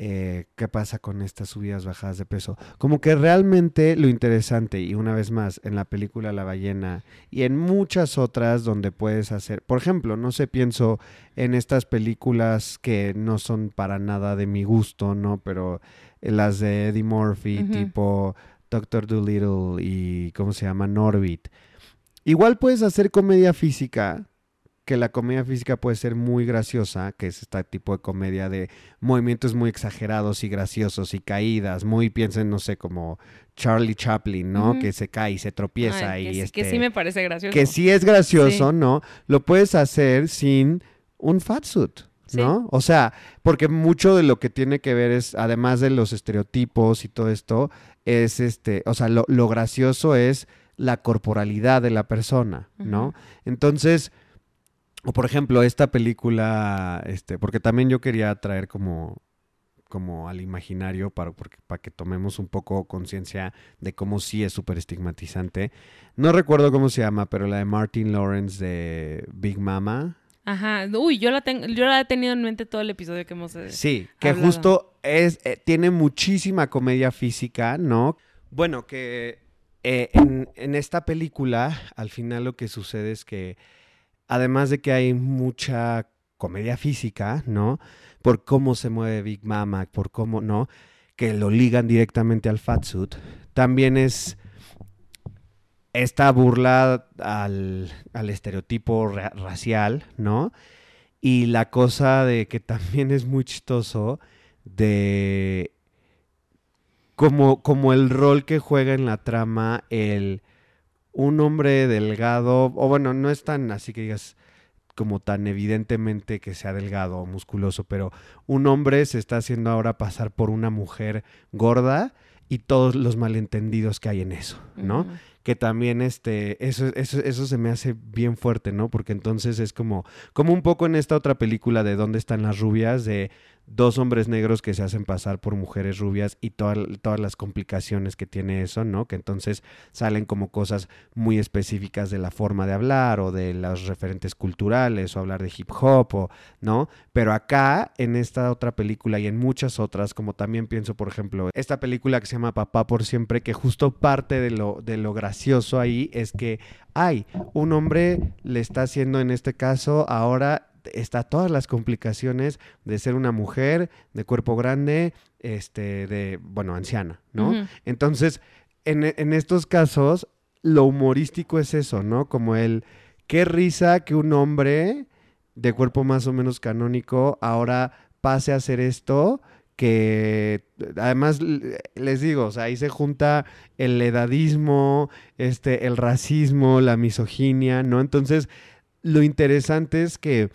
eh, qué pasa con estas subidas, bajadas de peso. Como que realmente lo interesante, y una vez más, en la película La ballena y en muchas otras donde puedes hacer, por ejemplo, no sé, pienso en estas películas que no son para nada de mi gusto, ¿no? Pero las de Eddie Murphy, tipo Doctor Dolittle y, ¿cómo se llama? Norbit. Igual puedes hacer comedia física que la comedia física puede ser muy graciosa, que es este tipo de comedia de movimientos muy exagerados y graciosos y caídas, muy piensen, no sé, como Charlie Chaplin, ¿no? Que se cae y se tropieza y que, este, que sí me parece gracioso. Que sí es gracioso, ¿no? Lo puedes hacer sin un fatsuit. ¿no? O sea, porque mucho de lo que tiene que ver es, además de los estereotipos y todo esto, es este, o sea, lo, gracioso es la corporalidad de la persona, ¿no? Entonces, o por ejemplo, esta película, este, porque también yo quería traer como, como al imaginario para, para que tomemos un poco conciencia de cómo sí es súper estigmatizante. No recuerdo cómo se llama, pero la de Martin Lawrence de Big Mama. Ajá, uy, yo la, tengo, yo la he tenido en mente todo el episodio que hemos eh, Sí, que justo es, eh, tiene muchísima comedia física, ¿no? Bueno, que eh, en, en esta película, al final lo que sucede es que Además de que hay mucha comedia física, ¿no? Por cómo se mueve Big Mama, por cómo, ¿no? Que lo ligan directamente al fatsuit. También es esta burla al, estereotipo racial, ¿no? Y la cosa de que también es muy chistoso de como, como el rol que juega en la trama el un hombre delgado, o bueno, no es tan así que digas como tan evidentemente que sea delgado o musculoso, pero un hombre se está haciendo ahora pasar por una mujer gorda y todos los malentendidos que hay en eso, ¿no? que también este, eso, eso, eso se me hace bien fuerte, ¿no? Porque entonces es como, como un poco en esta otra película de ¿Dónde están las rubias? de dos hombres negros que se hacen pasar por mujeres rubias y todas las complicaciones que tiene eso, ¿no? Que entonces salen como cosas muy específicas de la forma de hablar o de los referentes culturales o hablar de hip hop, o, ¿no? Pero acá, en esta otra película y en muchas otras, como también pienso, por ejemplo, esta película que se llama Papá por siempre, que justo parte de lo, de lo gracioso ahí es que, hay un hombre le está haciendo en este caso ahora está todas las complicaciones de ser una mujer de cuerpo grande, este, de, bueno, anciana, ¿no? Entonces, en, en, estos casos, lo humorístico es eso, ¿no? Como el, qué risa que un hombre de cuerpo más o menos canónico ahora pase a hacer esto, que además les digo, o sea, ahí se junta el edadismo, este, el racismo, la misoginia, ¿no? Entonces, lo interesante es que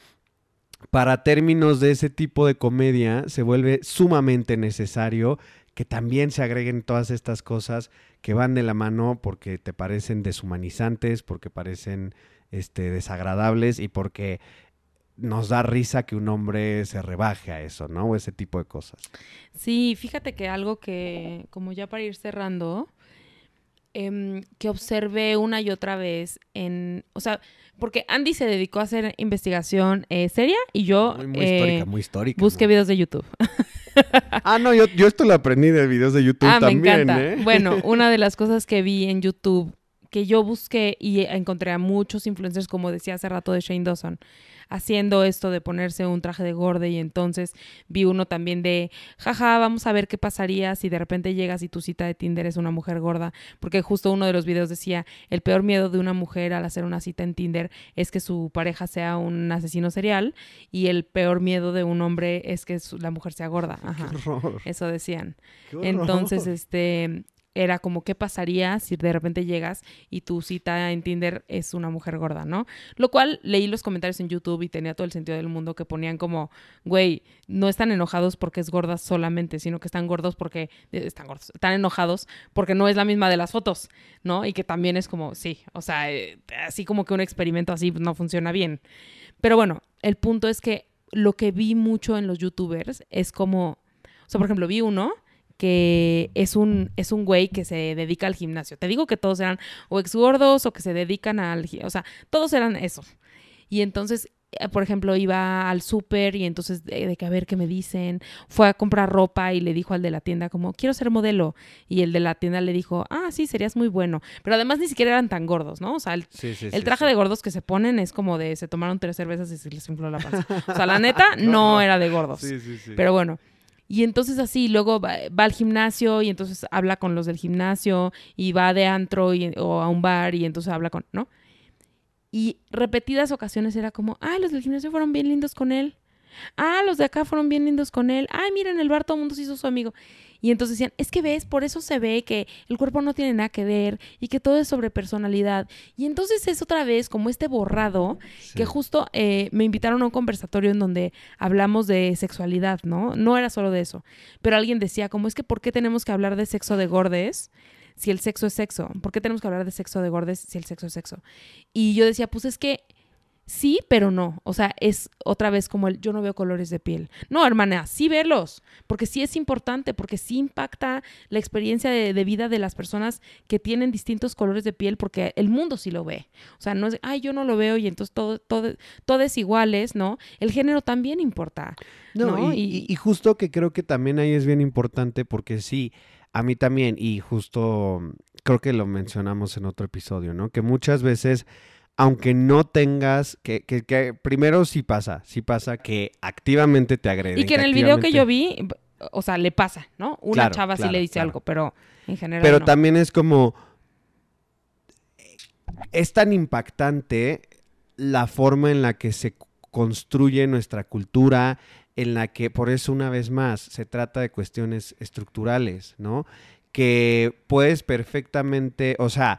para términos de ese tipo de comedia se vuelve sumamente necesario que también se agreguen todas estas cosas que van de la mano porque te parecen deshumanizantes, porque parecen este, desagradables y porque nos da risa que un hombre se rebaje a eso, ¿no? O ese tipo de cosas. Sí, fíjate que algo que, como ya para ir cerrando, em, que observé una y otra vez en, o sea, porque Andy se dedicó a hacer investigación eh, seria y yo... Muy, histórica, eh, muy histórica. Busqué videos de YouTube. ah, no, yo, esto lo aprendí de videos de YouTube ah, también. Me encanta. ¿eh? Bueno, una de las cosas que vi en YouTube, que yo busqué y encontré a muchos influencers, como decía hace rato de Shane Dawson, haciendo esto de ponerse un traje de gorda y entonces vi uno también de, jaja, vamos a ver qué pasaría si de repente llegas y tu cita de Tinder es una mujer gorda, porque justo uno de los videos decía, el peor miedo de una mujer al hacer una cita en Tinder es que su pareja sea un asesino serial y el peor miedo de un hombre es que la mujer sea gorda. Ajá. Eso decían. Entonces, este, era como qué pasaría si de repente llegas y tu cita en Tinder es una mujer gorda, ¿no? Lo cual leí los comentarios en YouTube y tenía todo el sentido del mundo que ponían como, güey, no están enojados porque es gorda solamente, sino que están gordos porque eh, están gordos, están enojados porque no es la misma de las fotos, ¿no? Y que también es como, sí, o sea, eh, así como que un experimento así no funciona bien. Pero bueno, el punto es que lo que vi mucho en los youtubers es como, o sea, por ejemplo, vi uno que es un, es un güey que se dedica al gimnasio. Te digo que todos eran o ex gordos o que se dedican al... O sea, todos eran eso. Y entonces, eh, por ejemplo, iba al súper y entonces de, que a ver qué me dicen. Fue a comprar ropa y le dijo al de la tienda como, quiero ser modelo. Y el de la tienda le dijo, ah, sí, serías muy bueno. Pero además ni siquiera eran tan gordos, ¿no? O sea, el, el traje de gordos que se ponen es como de se tomaron tres cervezas y se les infló la panza. O sea, la neta no era de gordos. Pero bueno. Y entonces así, luego va, al gimnasio y entonces habla con los del gimnasio y va de antro o a un bar y entonces habla con, ¿no? Y repetidas ocasiones era como, ay, los del gimnasio fueron bien lindos con él. Ah, los de acá fueron bien lindos con él. Ay, miren, en el bar todo el mundo se hizo su amigo. Y entonces decían, es que ves, por eso se ve que el cuerpo no tiene nada que ver y que todo es sobre personalidad. Y entonces es otra vez como este borrado que justo eh, me invitaron a un conversatorio en donde hablamos de sexualidad, ¿no? No era solo de eso. Pero alguien decía, como es que, ¿por qué tenemos que hablar de sexo de gordes? si el sexo es sexo? ¿Por qué tenemos que hablar de sexo de gordes si el sexo es sexo? Y yo decía, pues es que Sí, pero no. O sea, es otra vez como el yo no veo colores de piel. No, hermana, sí verlos, porque sí es importante, porque sí impacta la experiencia de, vida de las personas que tienen distintos colores de piel, porque el mundo sí lo ve. O sea, no es, ay, yo no lo veo y entonces todo, todo, todo es iguales, ¿no? El género también importa. No, Y, y justo que creo que también ahí es bien importante, porque sí, a mí también, y justo creo que lo mencionamos en otro episodio, ¿no? Que muchas veces aunque no tengas, que, que, primero sí pasa, sí pasa que activamente te agreden. Y que en el video que yo vi, o sea, le pasa, ¿no? Una chava sí le dice algo, pero en general. Pero también es como. Es tan impactante la forma en la que se construye nuestra cultura, en la que, por eso una vez más, se trata de cuestiones estructurales, ¿no? que puedes perfectamente, o sea,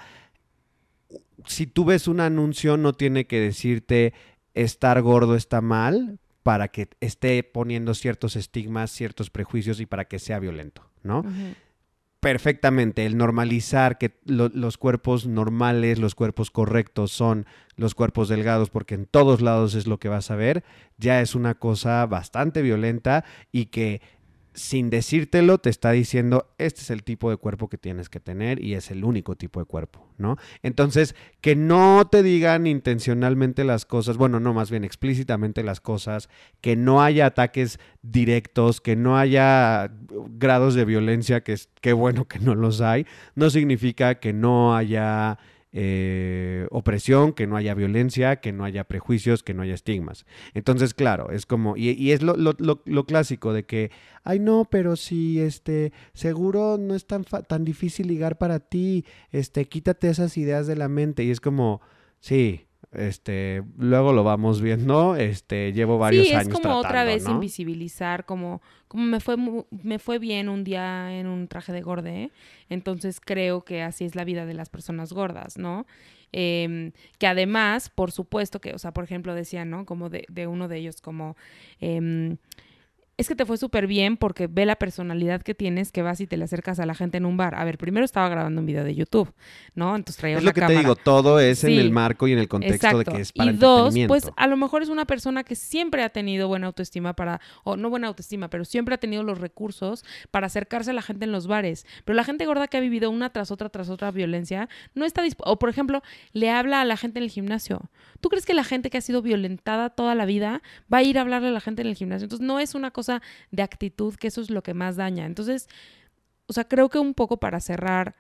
si tú ves un anuncio no tiene que decirte estar gordo está mal para que esté poniendo ciertos estigmas, ciertos prejuicios y para que sea violento, ¿no? perfectamente el normalizar que los cuerpos normales, los cuerpos correctos son los cuerpos delgados, porque en todos lados es lo que vas a ver, ya es una cosa bastante violenta y que sin decírtelo, te está diciendo, este es el tipo de cuerpo que tienes que tener y es el único tipo de cuerpo, ¿no? Entonces, que no te digan intencionalmente las cosas, bueno, no, más bien explícitamente las cosas, que no haya ataques directos, que no haya grados de violencia, que es qué bueno que no los hay, no significa que no haya eh, opresión, que no haya violencia, que no haya prejuicios, que no haya estigmas. Entonces, claro, es como, y, es lo, clásico de que, ay no, pero si este, seguro no es tan, tan difícil ligar para ti, este, quítate esas ideas de la mente. Y es como, sí, este, luego lo vamos viendo, este, llevo varios años. Sí, es como otra vez invisibilizar, como, como me fue me fue bien un día en un traje de gorde, entonces creo que así es la vida de las personas gordas, ¿no? Em, que además, por supuesto que, o sea, por ejemplo, decían, ¿no? Como de, de uno de ellos, como em, es que te fue súper bien porque ve la personalidad que tienes que vas y te le acercas a la gente en un bar. A ver, primero estaba grabando un video de YouTube, ¿no? Entonces traía Es lo que te digo, todo es en el marco y en el contexto de que es para Y dos, pues a lo mejor es una persona que siempre ha tenido buena autoestima para, o no buena autoestima, pero siempre ha tenido los recursos para acercarse a la gente en los bares. Pero la gente gorda que ha vivido una tras otra tras otra violencia no está dispuesta, o por ejemplo, le habla a la gente en el gimnasio. ¿Tú crees que la gente que ha sido violentada toda la vida va a ir a hablarle a la gente en el gimnasio? Entonces no es una cosa de actitud, que eso es lo que más daña. Entonces, o sea, creo que un poco para cerrar,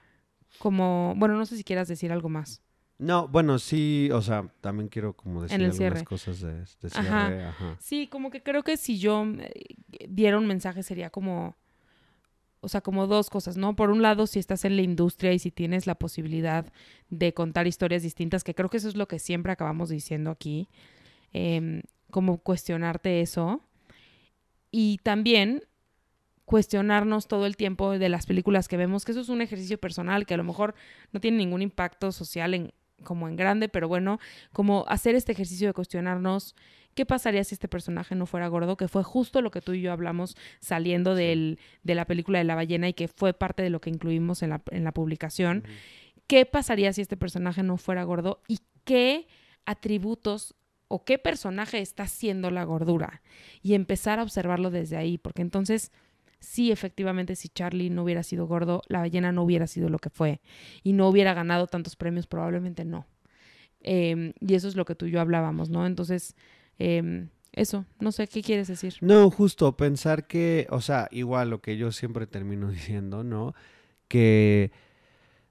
como, bueno, no sé si quieras decir algo más. No, bueno, sí, o sea, también quiero como decir algunas cosas de, cierre. Sí, como que creo que si yo eh, diera un mensaje sería como, o sea, como dos cosas, ¿no? Por un lado, si estás en la industria y si tienes la posibilidad de contar historias distintas, que creo que eso es lo que siempre acabamos diciendo aquí, em, como cuestionarte eso. Y también cuestionarnos todo el tiempo de las películas que vemos, que eso es un ejercicio personal que a lo mejor no tiene ningún impacto social en, como en grande, pero bueno, como hacer este ejercicio de cuestionarnos qué pasaría si este personaje no fuera gordo, que fue justo lo que tú y yo hablamos saliendo del, de la película de la ballena y que fue parte de lo que incluimos en la, en la publicación. ¿Qué pasaría si este personaje no fuera gordo y qué atributos o qué personaje está haciendo la gordura y empezar a observarlo desde ahí, porque entonces sí, efectivamente, si Charlie no hubiera sido gordo, la ballena no hubiera sido lo que fue y no hubiera ganado tantos premios, probablemente no. Em, y eso es lo que tú y yo hablábamos, ¿no? Entonces, em, eso, no sé, ¿qué quieres decir? No, justo pensar que, o sea, igual lo que yo siempre termino diciendo, ¿no? Que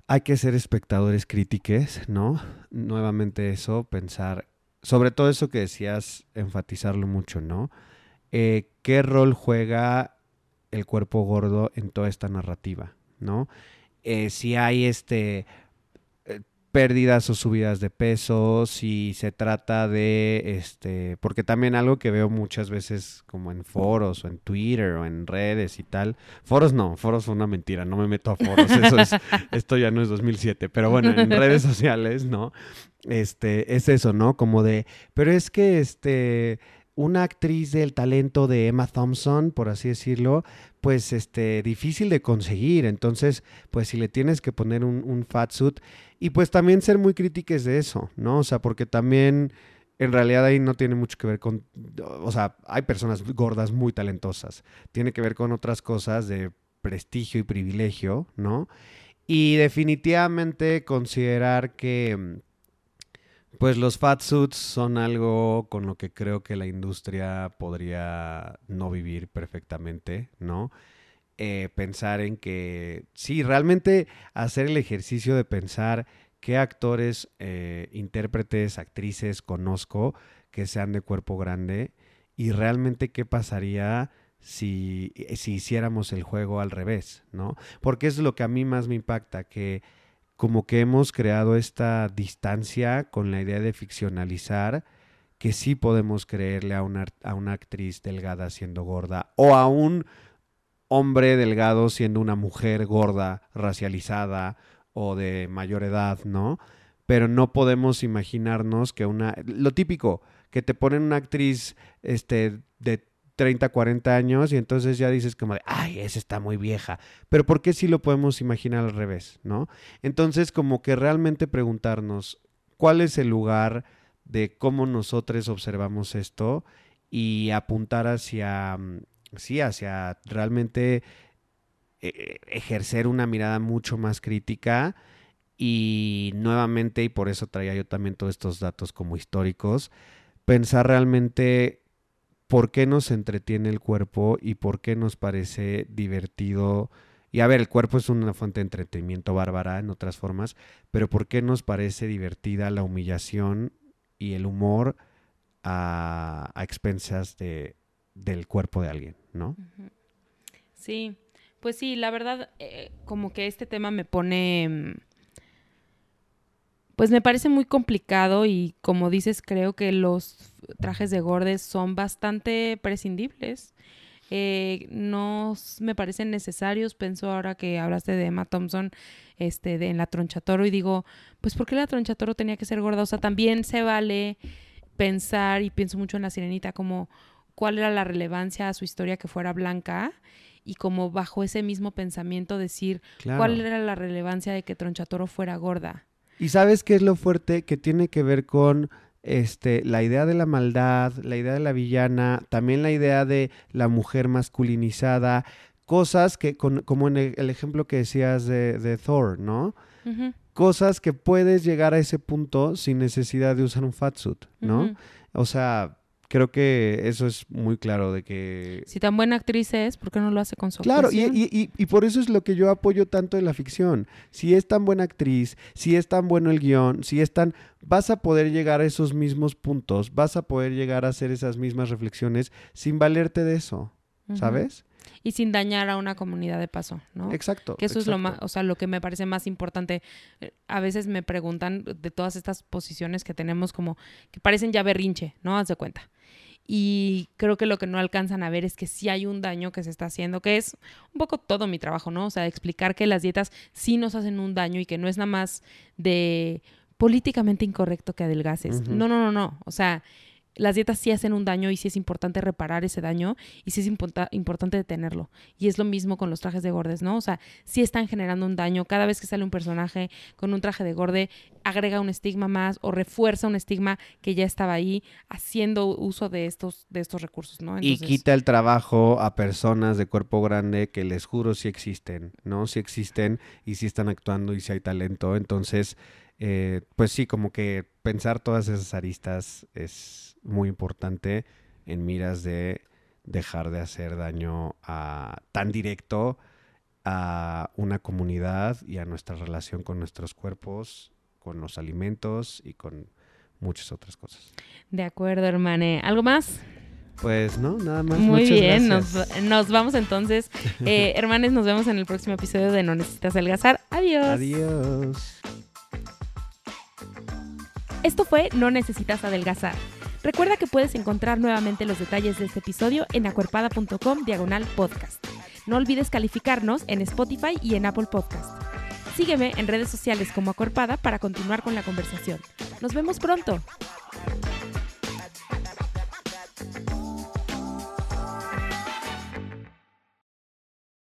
hay que ser espectadores críticos, ¿no? Nuevamente eso, pensar sobre todo eso que decías, enfatizarlo mucho, ¿no? Eh, ¿Qué rol juega el cuerpo gordo en toda esta narrativa, ¿no? Eh, si hay este pérdidas o subidas de peso, si se trata de este, porque también algo que veo muchas veces como en foros o en Twitter o en redes y tal, foros no, foros son una mentira, no me meto a foros, eso es, esto ya no es 2007, pero bueno, en redes sociales, ¿no? este, es eso, ¿no? Como de, pero es que este, una actriz del talento de Emma Thompson, por así decirlo, pues este, difícil de conseguir. Entonces, pues si le tienes que poner un, un fat suit y pues también ser muy críticos de eso, ¿no? O sea, porque también en realidad ahí no tiene mucho que ver con, o sea, hay personas gordas muy talentosas. Tiene que ver con otras cosas de prestigio y privilegio, ¿no? Y definitivamente considerar que pues los fat suits son algo con lo que creo que la industria podría no vivir perfectamente, ¿no? Eh, pensar en que, sí, realmente hacer el ejercicio de pensar qué actores, eh, intérpretes, actrices conozco que sean de cuerpo grande y realmente qué pasaría si, si hiciéramos el juego al revés, ¿no? Porque es lo que a mí más me impacta, que como que hemos creado esta distancia con la idea de ficcionalizar que sí podemos creerle a una, a una actriz delgada siendo gorda o a un hombre delgado siendo una mujer gorda, racializada o de mayor edad, ¿no? Pero no podemos imaginarnos que una... Lo típico, que te ponen una actriz este, de 30, 40 años y entonces ya dices como de, ay, esa está muy vieja. Pero ¿por qué sí lo podemos imaginar al revés, no? Entonces como que realmente preguntarnos cuál es el lugar de cómo nosotros observamos esto y apuntar hacia, mm, sí, hacia realmente eh, ejercer una mirada mucho más crítica y nuevamente, y por eso traía yo también todos estos datos como históricos, pensar realmente por qué nos entretiene el cuerpo y por qué nos parece divertido. Y a ver, el cuerpo es una fuente de entretenimiento bárbara en otras formas, pero por qué nos parece divertida la humillación y el humor a, expensas de, del cuerpo de alguien, ¿no? Sí, pues sí, la verdad, eh, como que este tema me pone mm, pues me parece muy complicado y como dices, creo que los trajes de gordes son bastante prescindibles. Eh, no me parecen necesarios. Pienso ahora que hablaste de Emma Thompson este, de, en la tronchatoro y digo, pues ¿por qué la tronchatoro tenía que ser gorda? O sea, también se vale pensar y pienso mucho en la sirenita como cuál era la relevancia a su historia que fuera blanca y como bajo ese mismo pensamiento decir cuál era la relevancia de que Tronchatoro fuera gorda. Y sabes qué es lo fuerte que tiene que ver con este, la idea de la maldad, la idea de la villana, también la idea de la mujer masculinizada, cosas que, como en el, ejemplo que decías de, Thor, ¿no? Cosas que puedes llegar a ese punto sin necesidad de usar un fatsuit, ¿no? O sea, creo que eso es muy claro de que... Si tan buena actriz es, ¿por qué no lo hace con su Claro, y, y, y, por eso es lo que yo apoyo tanto en la ficción. Si es tan buena actriz, si es tan bueno el guion, si es tan... Vas a poder llegar a esos mismos puntos, vas a poder llegar a hacer esas mismas reflexiones sin valerte de eso, ¿sabes? Y sin dañar a una comunidad de paso, ¿no? Exacto. Que eso es lo más, o sea, lo que me parece más importante. Eh, a veces me preguntan de todas estas posiciones que tenemos como que parecen ya berrinche, ¿no? Haz de cuenta. Y creo que lo que no alcanzan a ver es que sí hay un daño que se está haciendo, que es un poco todo mi trabajo, ¿no? O sea, explicar que las dietas sí nos hacen un daño y que no es nada más de políticamente incorrecto que adelgaces. No, no, no, no. O sea, las dietas sí hacen un daño y sí es importante reparar ese daño y sí es importante detenerlo. Y es lo mismo con los trajes de gordes, ¿no? O sea, sí están generando un daño. Cada vez que sale un personaje con un traje de gorde, agrega un estigma más o refuerza un estigma que ya estaba ahí haciendo uso de estos, de estos recursos, ¿no? y quita el trabajo a personas de cuerpo grande que les juro sí existen, ¿no? Sí existen y sí están actuando y sí hay talento. Entonces, eh, pues sí, como que pensar todas esas aristas es muy importante en miras de dejar de hacer daño a, tan directo a una comunidad y a nuestra relación con nuestros cuerpos, con los alimentos y con muchas otras cosas. De acuerdo, hermane. ¿Algo más? Pues no, nada más. Muy bien, nos, nos, vamos entonces. Eh, hermanes, nos vemos en el próximo episodio de No Necesitas Adelgazar. Adiós. Adiós. Esto fue No Necesitas Adelgazar. Recuerda que puedes encontrar nuevamente los detalles de este episodio en acuerpada.com diagonal podcast. No olvides calificarnos en Spotify y en Apple Podcast. Sígueme en redes sociales como Acuerpada para continuar con la conversación. Nos vemos pronto.